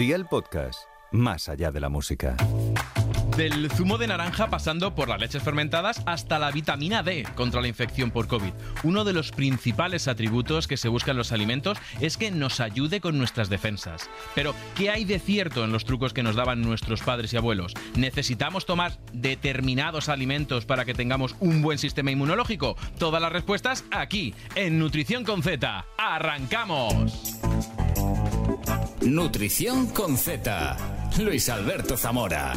Día el podcast, más allá de la música. Del zumo de naranja pasando por las leches fermentadas hasta la vitamina D contra la infección por COVID. Uno de los principales atributos que se buscan en los alimentos es que nos ayude con nuestras defensas. Pero, ¿qué hay de cierto en los trucos que nos daban nuestros padres y abuelos? ¿Necesitamos tomar determinados alimentos para que tengamos un buen sistema inmunológico? Todas las respuestas aquí, en Nutrición con Z. ¡Arrancamos! Nutrición con Z. Luis Alberto Zamora.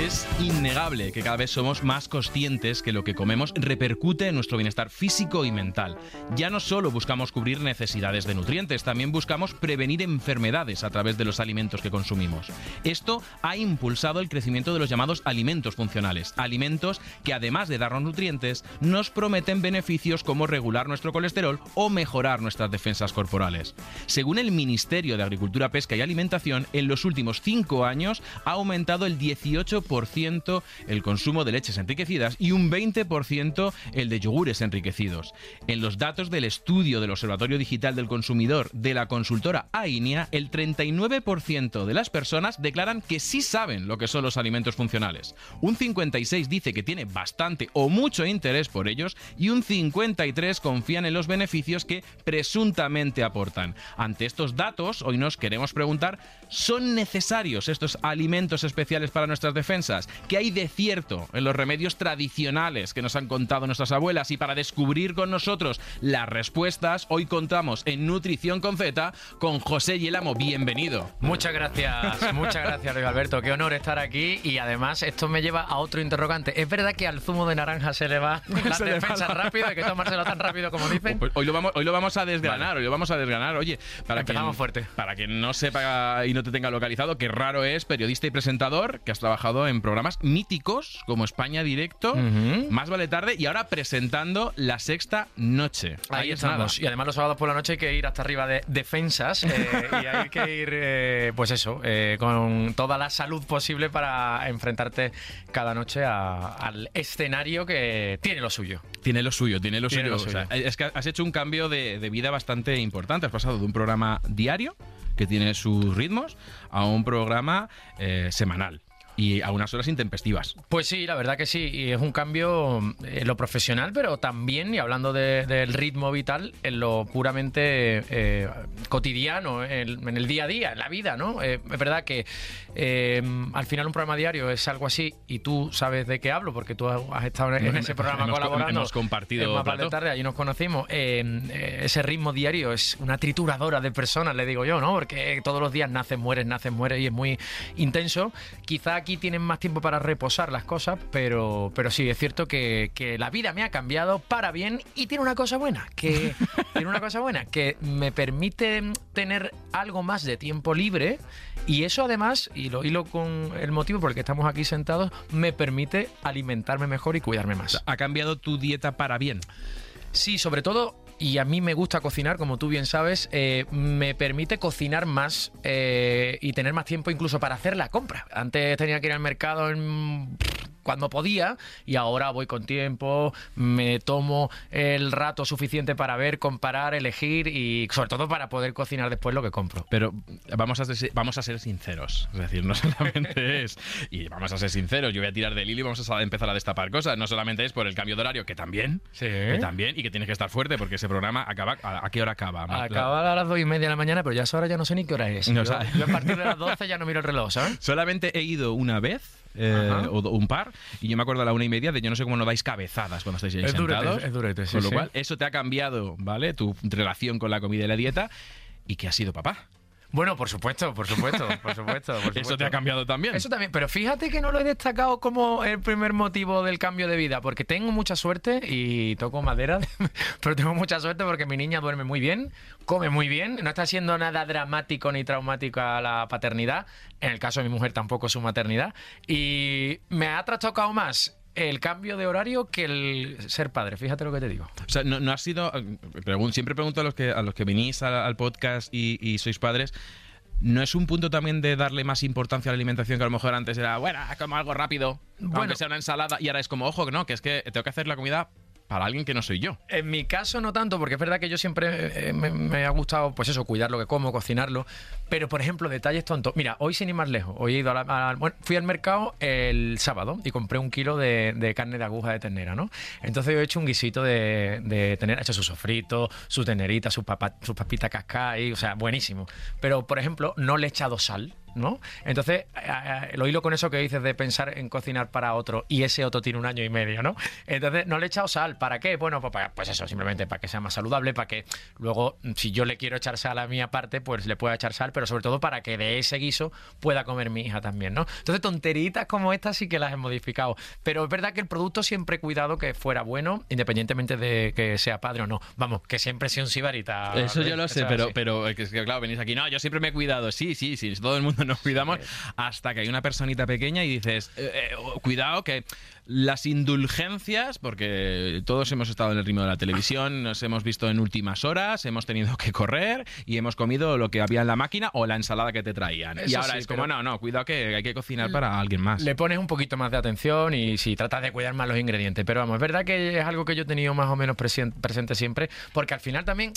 Es innegable que cada vez somos más conscientes que lo que comemos repercute en nuestro bienestar físico y mental. Ya no solo buscamos cubrir necesidades de nutrientes, también buscamos prevenir enfermedades a través de los alimentos que consumimos. Esto ha impulsado el crecimiento de los llamados alimentos funcionales, alimentos que además de darnos nutrientes, nos prometen beneficios como regular nuestro colesterol o mejorar nuestras defensas corporales. Según el Ministerio de Agricultura, Pesca y Alimentación, en los últimos cinco años ha aumentado el 18% el consumo de leches enriquecidas y un 20% el de yogures enriquecidos. En los datos del estudio del Observatorio Digital del Consumidor de la consultora AINIA, el 39% de las personas declaran que sí saben lo que son los alimentos funcionales. Un 56 dice que tiene bastante o mucho interés por ellos y un 53 confían en los beneficios que presuntamente aportan. Ante estos datos, hoy nos queremos preguntar, ¿son necesarios estos alimentos especiales para nuestras defensas? ¿Qué hay de cierto en los remedios tradicionales que nos han contado nuestras abuelas? Y para descubrir con nosotros las respuestas, hoy contamos en Nutrición con Z con José Yelamo. Bienvenido. Muchas gracias, muchas gracias, Luis Alberto. Qué honor estar aquí y además esto me lleva a otro interrogante. ¿Es verdad que al zumo de naranja se le va la Se va defensa rápido? ¿Hay que tomárselo tan rápido como dicen? Pues hoy lo vamos, hoy lo vamos a desgranar, hoy lo vamos a desgranar. Oye, para quien, Empezamos fuerte. para quien no sepa y no te tenga localizado, qué raro es periodista y presentador que has trabajado en programas míticos como España Directo. Más vale tarde y ahora presentando La Sexta Noche. Ahí es nada. estamos. Y además los sábados por la noche hay que ir hasta arriba de defensas eh, y hay que ir, eh, pues eso, eh, con toda la salud posible para enfrentarte cada noche a- al escenario que tiene lo suyo. Tiene lo suyo, tiene lo Tiene suyo. lo O sea, suyo. es que has hecho un cambio de, de vida bastante importante. Has pasado de un programa diario, que tiene sus ritmos, a un programa eh, semanal y a unas horas intempestivas. Pues sí, la verdad que sí, y es un cambio en lo profesional, pero también, y hablando de- del ritmo vital, en lo puramente eh, cotidiano, en, en el día a día, en la vida, ¿no? Eh, es verdad que eh, al final un programa diario es algo así, y tú sabes de qué hablo, porque tú has estado en ese programa Hemos- colaborando. hemos compartido en plató. tarde, allí nos conocimos. Ese ritmo diario es una trituradora de personas, le digo yo, ¿no? Porque todos los días naces, mueres, naces, mueres y es muy intenso. Quizá aquí tienen más tiempo para reposar las cosas, pero, pero sí, es cierto que, que la vida me ha cambiado para bien y tiene una cosa buena, que tiene una cosa buena, que me permite tener algo más de tiempo libre y eso además, y lo hilo con el motivo por el que estamos aquí sentados, me permite alimentarme mejor y cuidarme más. Ha cambiado tu dieta para bien. Sí, sobre todo, y a mí me gusta cocinar, como tú bien sabes, eh, me permite cocinar más eh, y tener más tiempo incluso para hacer la compra. Antes tenía que ir al mercado en- cuando podía y ahora voy con tiempo, me tomo el rato suficiente para ver, comparar, elegir y sobre todo para poder cocinar después lo que compro. Pero vamos a, ser, vamos a ser sinceros. Es decir, no solamente es. Y vamos a ser sinceros, yo voy a tirar del hilo y vamos a empezar a destapar cosas. No solamente es por el cambio de horario, que también. Sí. Que también, y que tienes que estar fuerte, porque ese programa acaba. ¿A, a qué hora acaba? Acaba a las dos y media de la mañana, pero ya a esa hora ya no sé ni qué hora es. No, yo, o sea- yo a partir de las 12 ya no miro el reloj, ¿sabes? Solamente he ido una vez. Eh, o un par y yo me acuerdo a la una y media de yo no sé cómo no dais cabezadas cuando estáis ahí Es durete, sentados es durete, sí, con lo sí. cual eso te ha cambiado vale tu relación con la comida y la dieta y que has sido papá Bueno, por supuesto, por supuesto, por supuesto. por eso te supuesto. ha cambiado también Eso también, pero fíjate que no lo he destacado como el primer motivo del cambio de vida, porque tengo mucha suerte y toco madera, pero tengo mucha suerte porque mi niña duerme muy bien, come muy bien, no está siendo nada dramático ni traumático a la paternidad, en el caso de mi mujer tampoco su maternidad, y me ha trastocado más el cambio de horario que el ser padre, fíjate lo que te digo. O sea, no, no ha sido. pregun- siempre pregunto a los que, a los que venís al, al podcast y, y sois padres. ¿No es un punto también de darle más importancia a la alimentación que a lo mejor antes era, bueno, como algo rápido, Bueno. aunque sea una ensalada, y ahora es como, ojo, que no, que es que tengo que hacer la comida para alguien que no soy yo. En mi caso no tanto, porque es verdad que yo siempre eh, me, me ha gustado, pues eso, cuidar lo que como, cocinarlo. Pero, por ejemplo, detalles tontos. Mira, hoy sin ir más lejos, hoy he ido a la- bueno, fui al mercado el sábado y compré un kilo de, carne de aguja de ternera, ¿no? Entonces yo he hecho un guisito de, de he hecho su sofrito, su tenerita, sus papa- sus papitas cascadas, y, o sea, buenísimo. Pero, por ejemplo, no le he echado sal. ¿No? Entonces, a- lo hilo con eso que dices de pensar en cocinar para otro y ese otro tiene un año y medio, ¿no? Entonces, no le he echado sal. ¿Para qué? Bueno, pues, para- pues eso, simplemente para que sea más saludable, para que luego, si yo le quiero echar sal a mi aparte, pues le pueda echar sal, pero sobre todo para que de ese guiso pueda comer mi hija también, ¿no? Entonces, tonteritas como estas sí que las he modificado. Pero es verdad que el producto siempre he cuidado que fuera bueno, independientemente de que sea padre o no. Vamos, que siempre sido un sibarita. Eso yo lo sé, pero, pero es que, es que, claro, venís aquí. No, yo siempre me he cuidado. Sí, sí, sí, todo el mundo nos cuidamos. Hasta que hay una personita pequeña y dices, eh, eh, oh, cuidado, que las indulgencias, porque todos hemos estado en el ritmo de la televisión, nos hemos visto en últimas horas, hemos tenido que correr y hemos comido lo que había en la máquina o la ensalada que te traían. y ahora sí, es como, no, no, cuidado que hay que cocinar para alguien más. Le pones un poquito más de atención y si tratas de cuidar más los ingredientes. Pero vamos, es verdad que es algo que yo he tenido más o menos presente siempre, porque al final también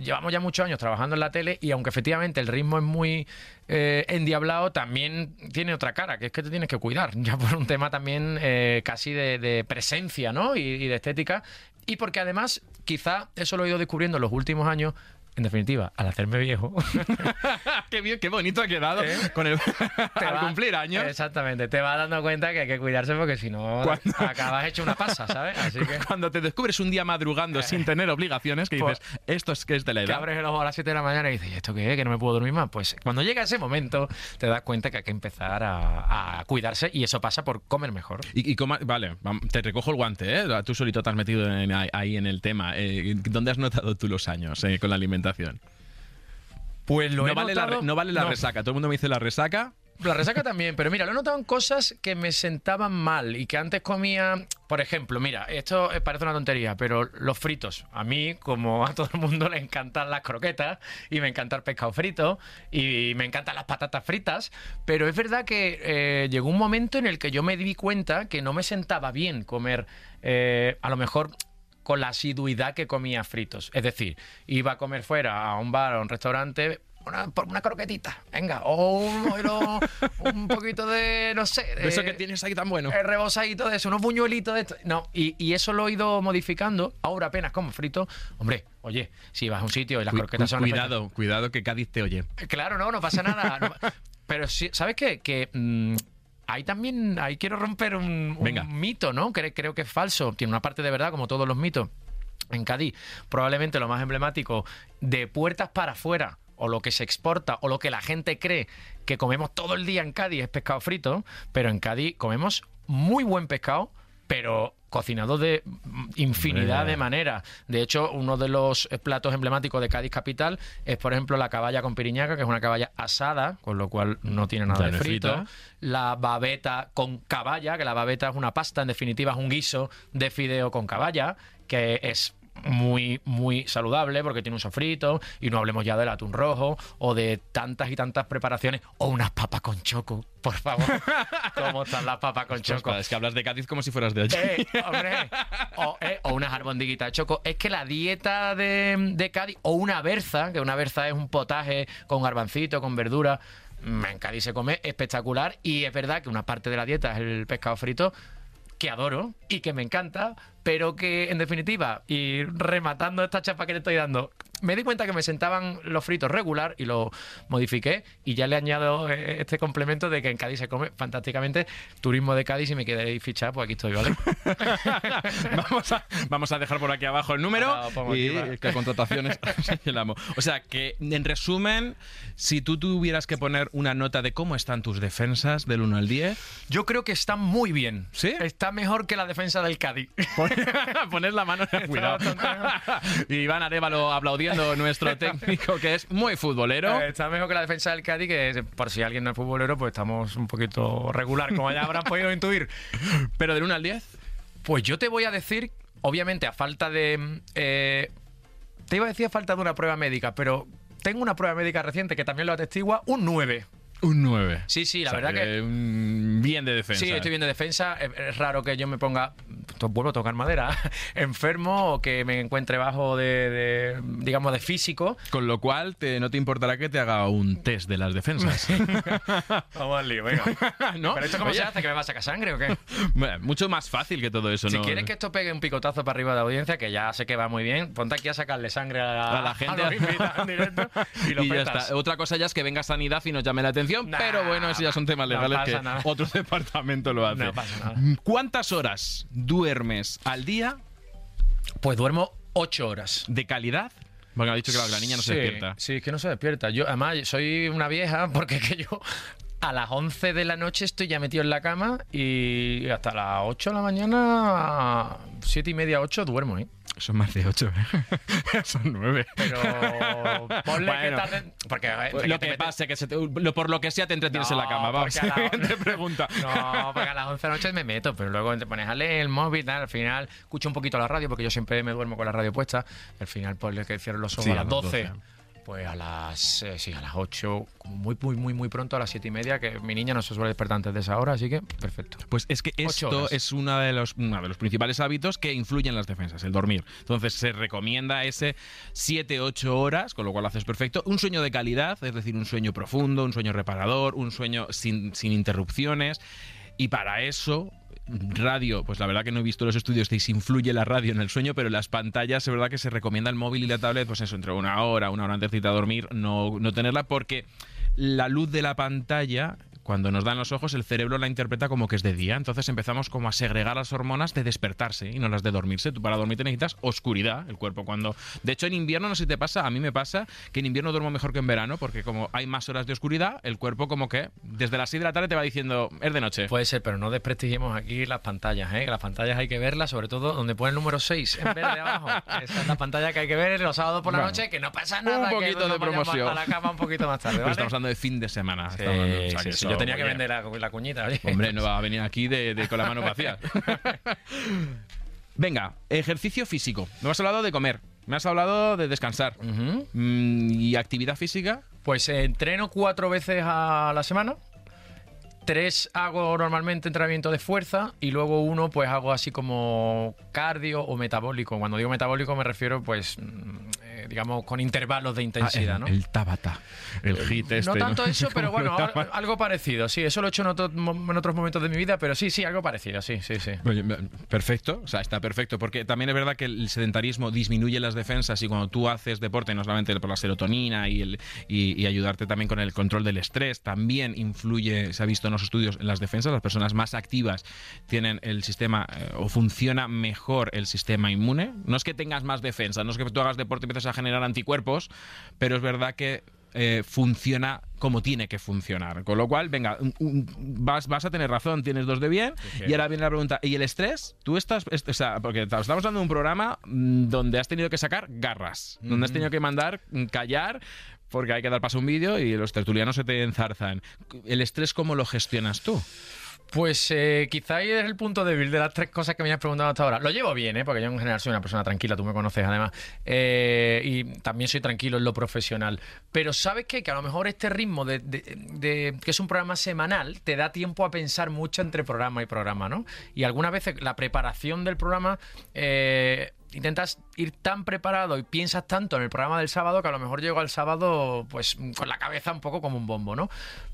llevamos ya muchos años trabajando en la tele y aunque efectivamente el ritmo es muy eh, endiablado, también tiene otra cara, que es que te tienes que cuidar, ya por un tema también eh, casi de, presencia ¿no? y, y de estética. Y porque además, quizá eso lo he ido descubriendo en los últimos años. En definitiva, al hacerme viejo, qué bien, qué bonito ha quedado ¿Eh? con el te al va- cumplir años. Exactamente, te vas dando cuenta que hay que cuidarse porque si no Cuando- acabas hecho una pasa, ¿sabes? Así que, Cuando te descubres un día madrugando sin tener obligaciones, que Pues- dices, esto es que es de la que edad. abres el ojo a las 7 de la mañana y dices, ¿y esto qué es? Que no me puedo dormir más. Pues cuando llega ese momento te das cuenta que hay que empezar a, a cuidarse y eso pasa por comer mejor. Y, y cómo- vale, te recojo el guante, ¿eh? Tú solito te has metido en- ahí en el tema. Eh, ¿Dónde has notado tú los años eh, con la alimentación? Pues lo no, he vale la, notado- re- no vale la no. resaca. Todo el mundo me dice la resaca. La resaca también, pero mira, lo he notado en cosas que me sentaban mal y que antes comía. Por ejemplo, mira, esto eh, parece una tontería, pero los fritos. A mí, como a todo el mundo, le encantan las croquetas y me encanta el pescado frito y me encantan las patatas fritas, pero es verdad que eh, llegó un momento en el que yo me di cuenta que no me sentaba bien comer, eh, a lo mejor con la asiduidad que comía fritos. Es decir, iba a comer fuera a un bar o a un restaurante. Una, por una croquetita, venga, o un, o un poquito de, no sé, De eso eh, que tienes ahí tan bueno. el rebosadito de eso, unos buñuelitos de esto. No, y, y eso lo he ido modificando. Ahora apenas como frito. Hombre, oye, si vas a un sitio y las Cu- croquetas cu- son cuidado, cuidado que Cádiz te oye. espectaculares- Claro, no, no pasa nada. no- pero sí, ¿sabes qué? Que mm, ahí también, ahí quiero romper un, mito, ¿no? Cre- creo que es falso. Tiene una parte de verdad, como todos los mitos. En Cádiz, probablemente lo más emblemático, de puertas para afuera, o lo que se exporta, o lo que la gente cree que comemos todo el día en Cádiz es pescado frito, pero en Cádiz comemos muy buen pescado, pero cocinado de infinidad de maneras. De hecho, uno de los eh, platos emblemáticos de Cádiz capital es, por ejemplo, la caballa con piriñaca, que es una caballa asada, con lo cual no tiene nada de frito. La babeta con caballa, que la babeta es una pasta, en definitiva es un guiso de fideo con caballa, que es muy, muy saludable porque tiene un sofrito y no hablemos ya del atún rojo o de tantas y tantas preparaciones o unas papas con choco, por favor. ¿Cómo están las papas con choco? Es que hablas de Cádiz como si fueras de allí. Eh, hombre, o, eh, o unas albondiguitas de choco. Es que la dieta de, de Cádiz, o una berza, que una berza es un potaje con garbancito, con verdura. mm, En Cádiz se come espectacular y es verdad que una parte de la dieta es el pescado frito que adoro y que me encanta, pero que en definitiva, y rematando esta chapa que le estoy dando, me di cuenta que me sentaban los fritos regular y lo modifiqué y ya le añado eh, este complemento de que en Cádiz se come fantásticamente. Turismo de Cádiz, si me queréis fichar, pues aquí estoy, ¿vale? vamos, a, vamos a dejar por aquí abajo el número y aquí, que contrataciones señalamos. O sea, que en resumen, si tú tuvieras que poner una nota de cómo están tus defensas del 1 al 10, Yo creo que está muy bien. ¿Sí? Está mejor que la defensa del Cádiz. poner la mano en el cuidado. y Iván Arevalo aplaudiendo nuestro técnico que es muy futbolero. Eh, Está mejor que la defensa del Cádiz, que por si alguien no es futbolero, pues estamos un poquito regular, como ya habrán podido intuir. Pero del 1 al 10, Pues yo te voy a decir, obviamente a falta de... eh, te iba a decir a falta de una prueba médica, pero tengo una prueba médica reciente que también lo atestigua, un 9. Un 9. Sí, sí, la O sea, verdad que... Bien de defensa. Sí, estoy bien de defensa. Es, raro que yo me ponga. vuelvo a tocar madera, enfermo o que me encuentre bajo de, de, digamos, de físico. Con lo cual, te- no te importará que te haga un test de las defensas. Vamos al lío, venga. ¿No? ¿Pero esto cómo Oye, se hace? ¿Que me va a sacar sangre o qué? bueno, Mucho más fácil que todo eso, Si ¿no? quieres que esto pegue un picotazo para arriba de audiencia, que ya sé que va muy bien, ponte aquí a sacarle sangre a, A la gente. los invitados en directo y lo y ya está. Otra cosa ya es que venga sanidad y nos llame la atención, Nah, pero bueno, eso ya son temas legales que nada. otro departamento lo hace. No pasa nada. ¿Cuántas horas duermes al día Pues duermo ocho horas. de calidad? Porque ha dicho que la niña no se despierta. Sí, es que no se despierta. Yo, además, soy una vieja porque es que yo a las 11 de la noche estoy ya metido en la cama y hasta las 8 de la mañana, 7 y media, 8 duermo, ¿eh? Son más de ocho, ¿eh? Son nueve. Pero ponle que Bueno. tarde... Porque a ver, entre lo que metes- pasa que se te- lo- por lo que sea te entretienes en la cama, vamos. porque la- te pregunta. No, porque a las 11 de la noche me meto, pero luego te pones a leer el móvil, tal, al final escucho un poquito la radio, porque yo siempre me duermo con la radio puesta. Al final, pues le que cierro los ojos Sí, a las las 12. 12. Pues a las, eh, sí, a las 8, como muy, muy, muy, muy pronto, a las 7 y media, que mi niña no se suele despertar antes de esa hora, así que perfecto. Pues es que esto es uno de, los, uno de los principales hábitos que influyen en las defensas, el dormir. Entonces se recomienda ese 7-8 horas, con lo cual lo haces perfecto. Un sueño de calidad, es decir, un sueño profundo, un sueño reparador, un sueño sin, sin interrupciones. Y para eso, radio, pues la verdad que no he visto los estudios de si influye la radio en el sueño, pero las pantallas, es verdad que se recomienda el móvil y la tablet, pues eso, entre una hora, una hora antes de irte a dormir, no, no tenerla porque la luz de la pantalla cuando nos dan los ojos, el cerebro la interpreta como que es de día. Entonces empezamos como a segregar las hormonas de despertarse y no las de dormirse. Tú para dormirte necesitas oscuridad, el cuerpo cuando... De hecho, en invierno, no sé si te pasa, a mí me pasa que en invierno duermo mejor que en verano porque como hay más horas de oscuridad, el cuerpo como que desde las 6 de la tarde te va diciendo, es de noche. Puede ser, pero no desprestigiemos aquí las pantallas, ¿eh? Que Las pantallas hay que verlas, sobre todo donde pone el número 6 en verde abajo. Esa es la pantalla que hay que ver los sábados por la Bueno, noche, que no pasa nada. que poquito nos de promoción. A la cama un poquito más tarde, Pero ¿vale? estamos hablando de fin de semana. Sí, sí, que sí, Yo tenía que oye, vender la, la cuñita, oye. Hombre, no va a venir aquí de, de- con la mano vacía. Venga, ejercicio físico. Me has hablado de comer. Me has hablado de descansar. Mm, ¿Y actividad física? Pues eh, entreno cuatro veces a la semana. Tres hago normalmente entrenamiento de fuerza y luego uno pues hago así como cardio o metabólico. Cuando digo metabólico me refiero pues eh, digamos con intervalos de intensidad, Ah, el, ¿no? el Tabata. El hit este. no tanto eso, pero bueno, algo parecido. Sí, eso lo he hecho en, otro- en otros momentos de mi vida, pero sí, sí, algo parecido, sí, sí, sí. Oye, perfecto, o sea, está perfecto, porque también es verdad que el sedentarismo disminuye las defensas y cuando tú haces deporte, no solamente por la serotonina y, el, y, y ayudarte también con el control del estrés, también influye, se ha visto en los estudios, en las defensas. Las personas más activas tienen el sistema eh, o funciona mejor el sistema inmune. No es que tengas más defensa, no es que tú hagas deporte y empieces a generar anticuerpos, pero es verdad que eh, funciona como tiene que funcionar. Con lo cual, venga, un- un- vas, vas a tener razón, tienes dos de bien. Y ahora viene la pregunta, ¿y el estrés? Tú estás, est- o sea, porque estamos de un programa mm, donde has tenido que sacar garras, donde has tenido que mandar mm, callar. Porque hay que dar paso a un vídeo y los tertulianos se te enzarzan. ¿El estrés cómo lo gestionas tú? Pues eh, quizá es el punto débil de las tres cosas que me has preguntado hasta ahora. Lo llevo bien, ¿eh? porque yo en general soy una persona tranquila, tú me conoces además, Eh, y también soy tranquilo en lo profesional. Pero ¿sabes qué? Que a lo mejor este ritmo de- que es un programa semanal te da tiempo a pensar mucho entre programa y programa, ¿no? Y algunas veces la preparación del programa... eh, Intentas ir tan preparado y piensas tanto en el programa del sábado que a lo mejor llego al sábado pues con la cabeza un poco como un bombo, ¿no?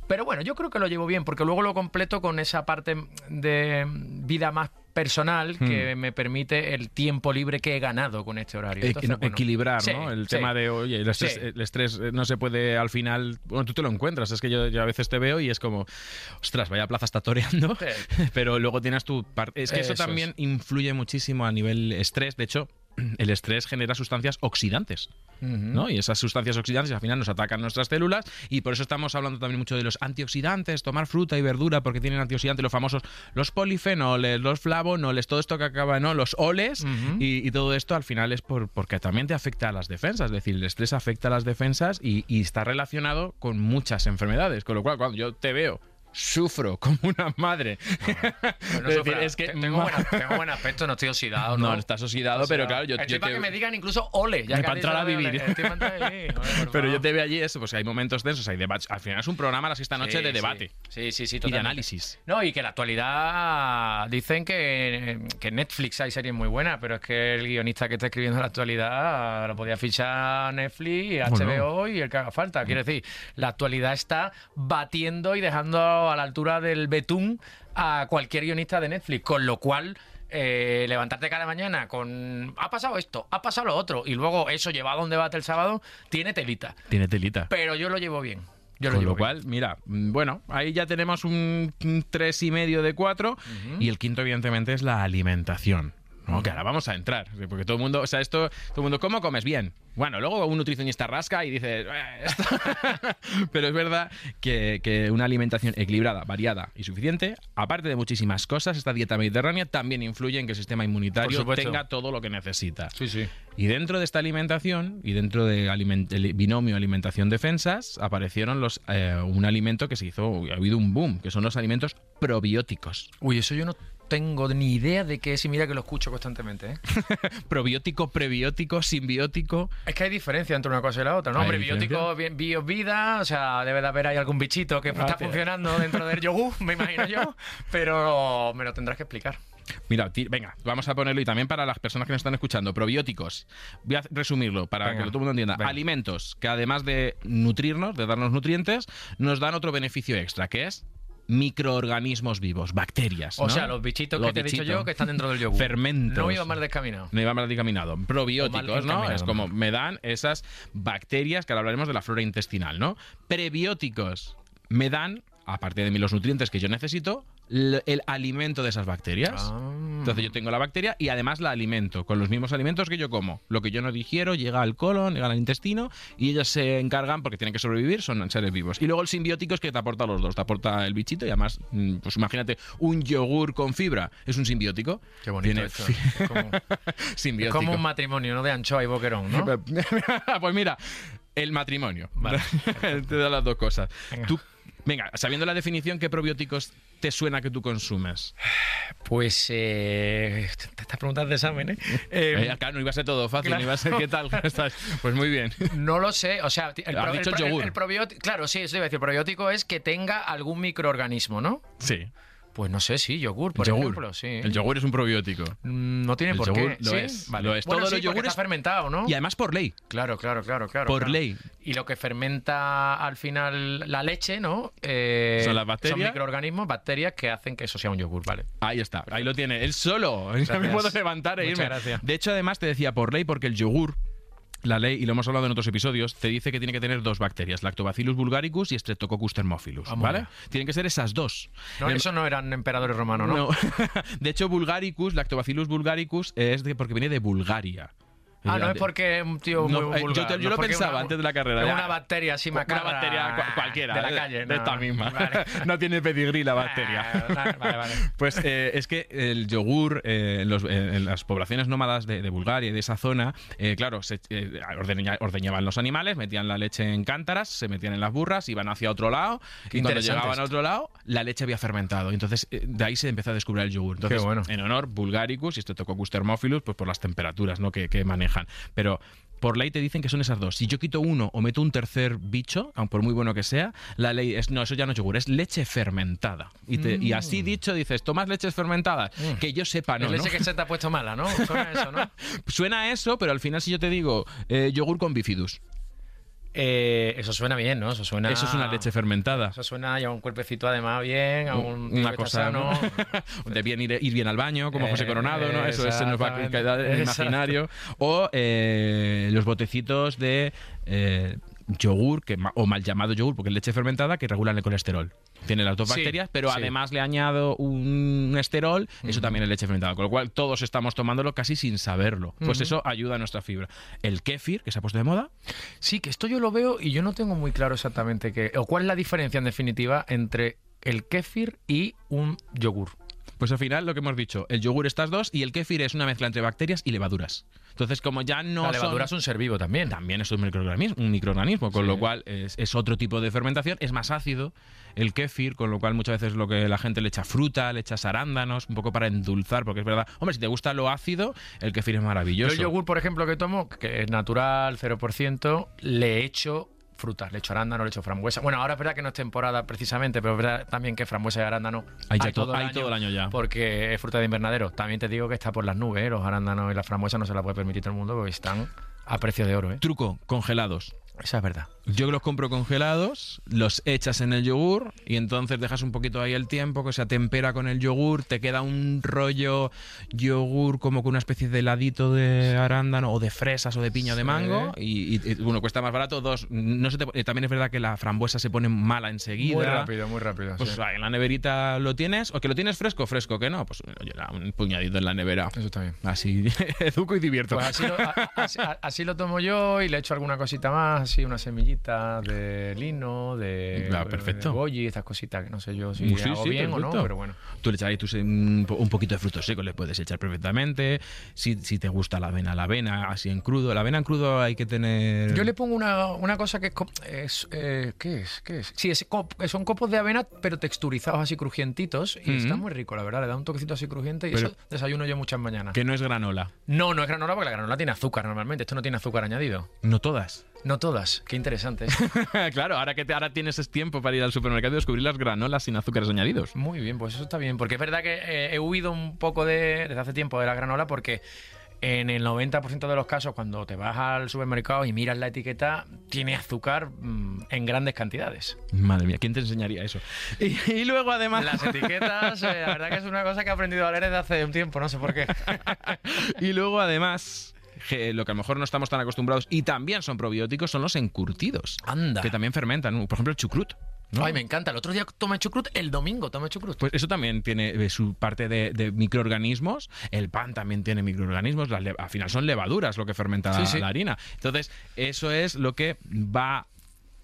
Pero bueno, yo creo que lo llevo bien porque luego lo completo con esa parte de vida más personal que me permite el tiempo libre que he ganado con este horario. Equi- Entonces, no, bueno, equilibrar, sí, ¿no? El sí. tema de, oye, el estrés, Sí. el estrés no se puede al final. Bueno, tú te lo encuentras. Es que yo, yo a veces te veo y es como, ostras, vaya plaza está toreando. Pero luego tienes tu parte. Es que eso, Eso también es. influye muchísimo a nivel estrés. De hecho, el estrés genera sustancias oxidantes. ¿no? Y esas sustancias oxidantes al final nos atacan nuestras células y por eso estamos hablando también mucho de los antioxidantes, tomar fruta y verdura porque tienen antioxidantes, los famosos, los polifenoles, los flavonoles, todo esto que acaba, ¿no? Los oles y, y todo esto al final es por, porque también te afecta a las defensas, es decir, el estrés afecta a las defensas y, y está relacionado con muchas enfermedades, con lo cual cuando yo te veo sufro como una madre. Decir, Fran, es que te- tengo, ma- buen, tengo buen aspecto, no estoy oxidado, ¿no? No, estás oxidado, pero claro, yo, Estoy yo para te- que me digan incluso ole. Ya Ni que entrar a vivir. ole. Estoy. Ole, Pero yo te veo allí eso, pues hay momentos tensos, hay debates. Al final es un programa a las esta noche Sí, de debate Sí, sí, sí, y de análisis. No, y que en la actualidad dicen que, que Netflix hay series muy buenas, pero es que el guionista que está escribiendo en la actualidad lo podía fichar Netflix, Bueno. HBO y el que haga falta. Quiero decir, la actualidad está batiendo y dejando a la altura del betún a cualquier guionista de Netflix, con lo cual... eh, levantarte cada mañana con ha pasado esto, ha pasado lo otro y luego eso llevado a un debate el sábado tiene telita, Tiene telita. pero yo lo llevo bien. Yo lo Con lo bien. cual, mira, mm, bueno, ahí ya tenemos un un tres y medio de cuatro y el quinto evidentemente es la alimentación. ¿No? Que ahora vamos a entrar, porque todo el mundo, o sea, esto, todo el mundo, ¿cómo comes bien? Bueno, luego un nutricionista rasca y dice, "Eh, esto". pero es verdad que, que una alimentación equilibrada, variada y suficiente, aparte de muchísimas cosas, esta dieta mediterránea también influye en que el sistema inmunitario tenga todo lo que necesita. Sí, sí. Y dentro de esta alimentación y dentro del binomio alimentación-defensas aparecieron los eh, un alimento que se hizo, ha habido un boom, que son los alimentos probióticos. Uy, eso yo no tengo ni idea de qué es y mira que lo escucho constantemente. ¿eh? Probiótico, prebiótico, simbiótico. Es que hay diferencia entre una cosa y la otra, ¿no? ¿Hay Hombre, diferencia? biótico, bi- bio, vida, o sea, debe de haber ahí algún bichito que está funcionando dentro del yogur, me imagino yo, pero me lo tendrás que explicar. Mira, venga, vamos a ponerlo y también para las personas que nos están escuchando, probióticos. Voy a resumirlo para Venga, que todo el mundo entienda. venga. Alimentos que además de nutrirnos, de darnos nutrientes, nos dan otro beneficio extra, que es microorganismos vivos, bacterias. O ¿no? sea, los bichitos Los que te he dicho yo que están dentro del yogur. Fermentos. No iba más descaminado. No iba mal encaminado. O mal Probióticos, ¿no? Es como me dan esas bacterias, que ahora hablaremos de la flora intestinal, ¿no? Prebióticos me dan, aparte de los nutrientes que yo necesito, el alimento de esas bacterias. Ah. Entonces yo tengo la bacteria y además la alimento con los mismos alimentos que yo como. Lo que yo no digiero llega al colon, llega al intestino y ellas se encargan, porque tienen que sobrevivir, son seres vivos. Y luego el simbiótico es que te aporta los dos. Te aporta el bichito y además, mm, pues imagínate, un yogur con fibra es un simbiótico. Qué bonito Tiene esto. como, simbiótico. como un matrimonio, ¿no? De anchoa y boquerón, ¿no? pues mira, el matrimonio. te da las dos cosas. Venga. Tú, venga, sabiendo la definición, ¿qué probióticos te suena que tú consumes? Pues, eh, te estás preguntando de examen, ¿eh? Eh, Eh, claro, no iba a ser todo fácil, claro. iba a ser qué tal. Pues muy bien. No lo sé, o sea, el, pro- dicho el el probiótico, claro, sí, eso iba a decir, probiótico es que tenga algún microorganismo, ¿no? Sí. Pues no sé, sí, yogur, por yogur. ejemplo, sí. El yogur es un probiótico. Mm, No tiene El por yogur qué. lo ¿Sí? es, Vale. lo es. Bueno, Todos sí, porque yogures- está fermentado, ¿no? Y además por ley. Claro, claro, claro, claro. Por claro. ley. Y lo que fermenta al final la leche, ¿no? Eh, Son las bacterias. Son microorganismos, bacterias que hacen que eso sea un yogur, ¿vale? Ahí está, ahí lo tiene. Él solo. Ya me puedo levantar e Muchas irme. gracias. De hecho, además te decía por ley, porque el yogur, la ley, y lo hemos hablado en otros episodios, te dice que tiene que tener dos bacterias, Lactobacillus bulgaricus y Streptococcus thermophilus. Vamos ¿Vale? Tienen que ser esas dos. No, Em, eso no eran emperadores romanos, ¿no? no. de hecho, bulgaricus, Lactobacillus bulgaricus, es de, porque viene de Bulgaria. Ah, no de- es porque un tío No, muy eh, yo yo no lo pensaba una- antes de la carrera, es. Una bacteria así Una macabra. bacteria cua- cualquiera. De la calle. De no. esta misma. Vale. no tiene pedigrí la bacteria. Ah, Vale, vale. Pues eh, es que el yogur eh, en, los- en- en las poblaciones nómadas de, de Bulgaria y de esa zona, eh, claro, se, eh, ordeña- ordeñaban los animales, metían la leche en cántaras, se metían en las burras, iban hacia otro lado Qué y cuando llegaban a esto. otro lado, la leche había fermentado. Entonces eh, de ahí se empezó a descubrir el yogur. Entonces, Qué bueno. en honor, Bulgaricus y Streptococcus thermophilus, pues por las temperaturas ¿no? que, que manejan. Pero por ley te dicen que son esas dos. Si yo quito uno o meto un tercer bicho, aun por muy bueno que sea, la ley es, no, eso ya no es yogur, es leche fermentada. Y, te- y así dicho dices, ¿tomas leches fermentadas? Que yo sepa, no, es leche ¿no? que se te ha puesto mala, ¿no? Suena eso, ¿no? Suena a eso, pero al final si yo te digo eh, yogur con bifidus, Eh, eso suena bien, ¿no? Eso suena. eso es una leche fermentada. Eso suena ya a un cuerpecito además bien, a un una cosa sano. de bien ir, ir bien al baño como José Eh, Coronado no eso se nos va a quedar en el imaginario o eh, los botecitos de eh, yogur que, o mal llamado yogur porque es leche fermentada que regulan el colesterol tiene las dos Sí, bacterias pero sí. además le añado un esterol eso también es leche fermentada con lo cual todos estamos tomándolo casi sin saberlo pues eso ayuda a nuestra fibra el kéfir que se ha puesto de moda Sí, que esto yo lo veo y yo no tengo muy claro exactamente qué. O cuál es la diferencia en definitiva entre el kéfir y un yogur. Pues al final lo que hemos dicho, el yogur estas dos y el kéfir es una mezcla entre bacterias y levaduras. Entonces, como ya no la son- levadura es un ser vivo también. también es un microorganismo, un microorganismo con Sí. lo cual es, es otro tipo de fermentación, es más ácido el kéfir, con lo cual muchas veces lo que la gente le echa fruta, le echas arándanos, un poco para endulzar, porque es verdad, hombre, si te gusta lo ácido, el kéfir es Yo maravilloso. el yogur, por ejemplo, que tomo, que es natural, 0%, le echo frutas, le echo arándano, le echo frambuesa. Bueno, ahora es verdad que no es temporada precisamente, pero es verdad también que frambuesa y arándano Hay todo el año ya. Porque es fruta de invernadero. También te digo que está por las nubes, ¿eh? los arándanos y las frambuesas no se la puede permitir todo el mundo porque están a precio de oro. ¿eh? Truco, congelados. Esa es verdad. Yo los compro congelados, los echas en el yogur y entonces dejas un poquito ahí el tiempo que se atempera con el yogur, te queda un rollo yogur como con una especie de heladito de arándano o de fresas o de piña o de mango y, y- y, uno cuesta más barato, dos, no se te- eh, también es verdad que la frambuesa se pone mala enseguida. Muy rápido, muy rápido. Pues sí. ahí en la neverita lo tienes, o que lo tienes fresco, fresco, que no, pues oye, un puñadito en la nevera. Eso está bien. Así educo y divierto. Pues así lo, a- así lo tomo yo y le echo alguna cosita más, así una semillita de lino, de, Ah, perfecto. de goji, estas cositas que no sé yo si Sí, hago sí, bien o no, pero bueno. Tú le echas ahí tus, un, po- un poquito de frutos secos, le puedes echar perfectamente. Si, si te gusta la avena, la avena así en crudo. La avena en crudo hay que tener. Yo le pongo una, una cosa que es, es, eh, ¿qué es? ¿Qué es? Sí, es cop- son copos de avena, pero texturizados así crujientitos y está muy rico, la verdad. Le da un toquecito así crujiente y Pero- eso desayuno yo muchas mañanas. Que no es granola. No, no es granola porque la granola tiene azúcar normalmente. Esto no tiene azúcar añadido. No todas. No todas. Qué interesante. claro, ahora que te, ahora tienes ese tiempo para ir al supermercado y descubrir las granolas sin azúcares añadidos. Muy bien, pues eso está bien. Porque es verdad que eh, he huido un poco de, desde hace tiempo de la granola porque en el 90% de los casos cuando te vas al supermercado y miras la etiqueta tiene azúcar mm, en grandes cantidades. Madre mía, ¿quién te enseñaría eso? Y, y luego además. Las etiquetas, eh, la verdad que es una cosa que he aprendido a leer desde hace un tiempo, no sé por qué. y luego además. Que lo que a lo mejor no estamos tan acostumbrados y también son probióticos son los encurtidos. Anda. Que también fermentan. Por ejemplo, el chucrut. ¿no? Ay, me encanta. El otro día tomé chucrut, el domingo tomé chucrut. Pues eso también tiene eh, su parte de, de microorganismos. El pan también tiene microorganismos. Las al final son levaduras lo que fermenta Sí, la, sí. la harina. Entonces, eso es lo que va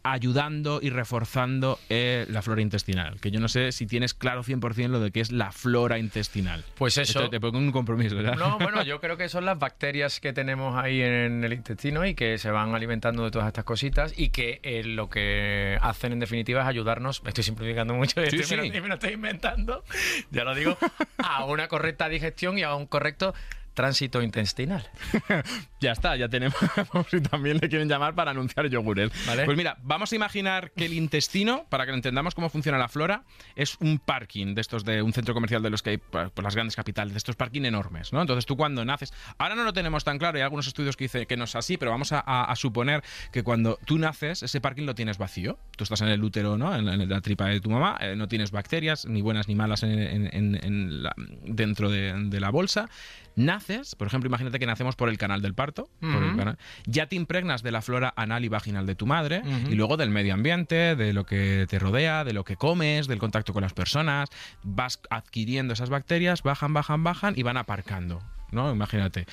ayudando y reforzando eh, la flora intestinal. Que yo no sé si tienes claro 100% lo de que es la flora intestinal. Pues eso. Esto te pongo un compromiso, ¿verdad? No, bueno, yo creo que son las bacterias que tenemos ahí en el intestino y que se van alimentando de todas estas cositas y que eh, lo que hacen en definitiva es ayudarnos, me estoy simplificando mucho, Sí, estoy- me, sí. lo, me lo estoy inventando, ya lo digo, a una correcta digestión y a un correcto tránsito intestinal. Ya está, ya tenemos. si también le quieren llamar para anunciar yogures. Vale. Pues mira, vamos a imaginar que el intestino, para que entendamos cómo funciona la flora, es un parking de estos de un centro comercial de los que hay por por las grandes capitales, de estos parking enormes, ¿no? Entonces tú cuando naces, ahora no lo tenemos tan claro, hay algunos estudios que dicen que no es así, pero vamos a, a- a suponer que cuando tú naces, ese parking lo tienes vacío. Tú estás en el útero, ¿no? En, la- en la tripa de tu mamá, eh, no tienes bacterias, ni buenas ni malas en- en- en- en la- dentro de, de la bolsa. Naces, por ejemplo, imagínate que nacemos por el canal del parto, por el Ujú. canal- ya te impregnas de la flora anal y vaginal de tu madre y luego del medio ambiente, de lo que te rodea, de lo que comes, del contacto con las personas, vas adquiriendo esas bacterias, bajan, bajan, bajan y van aparcando, ¿no? Imagínate.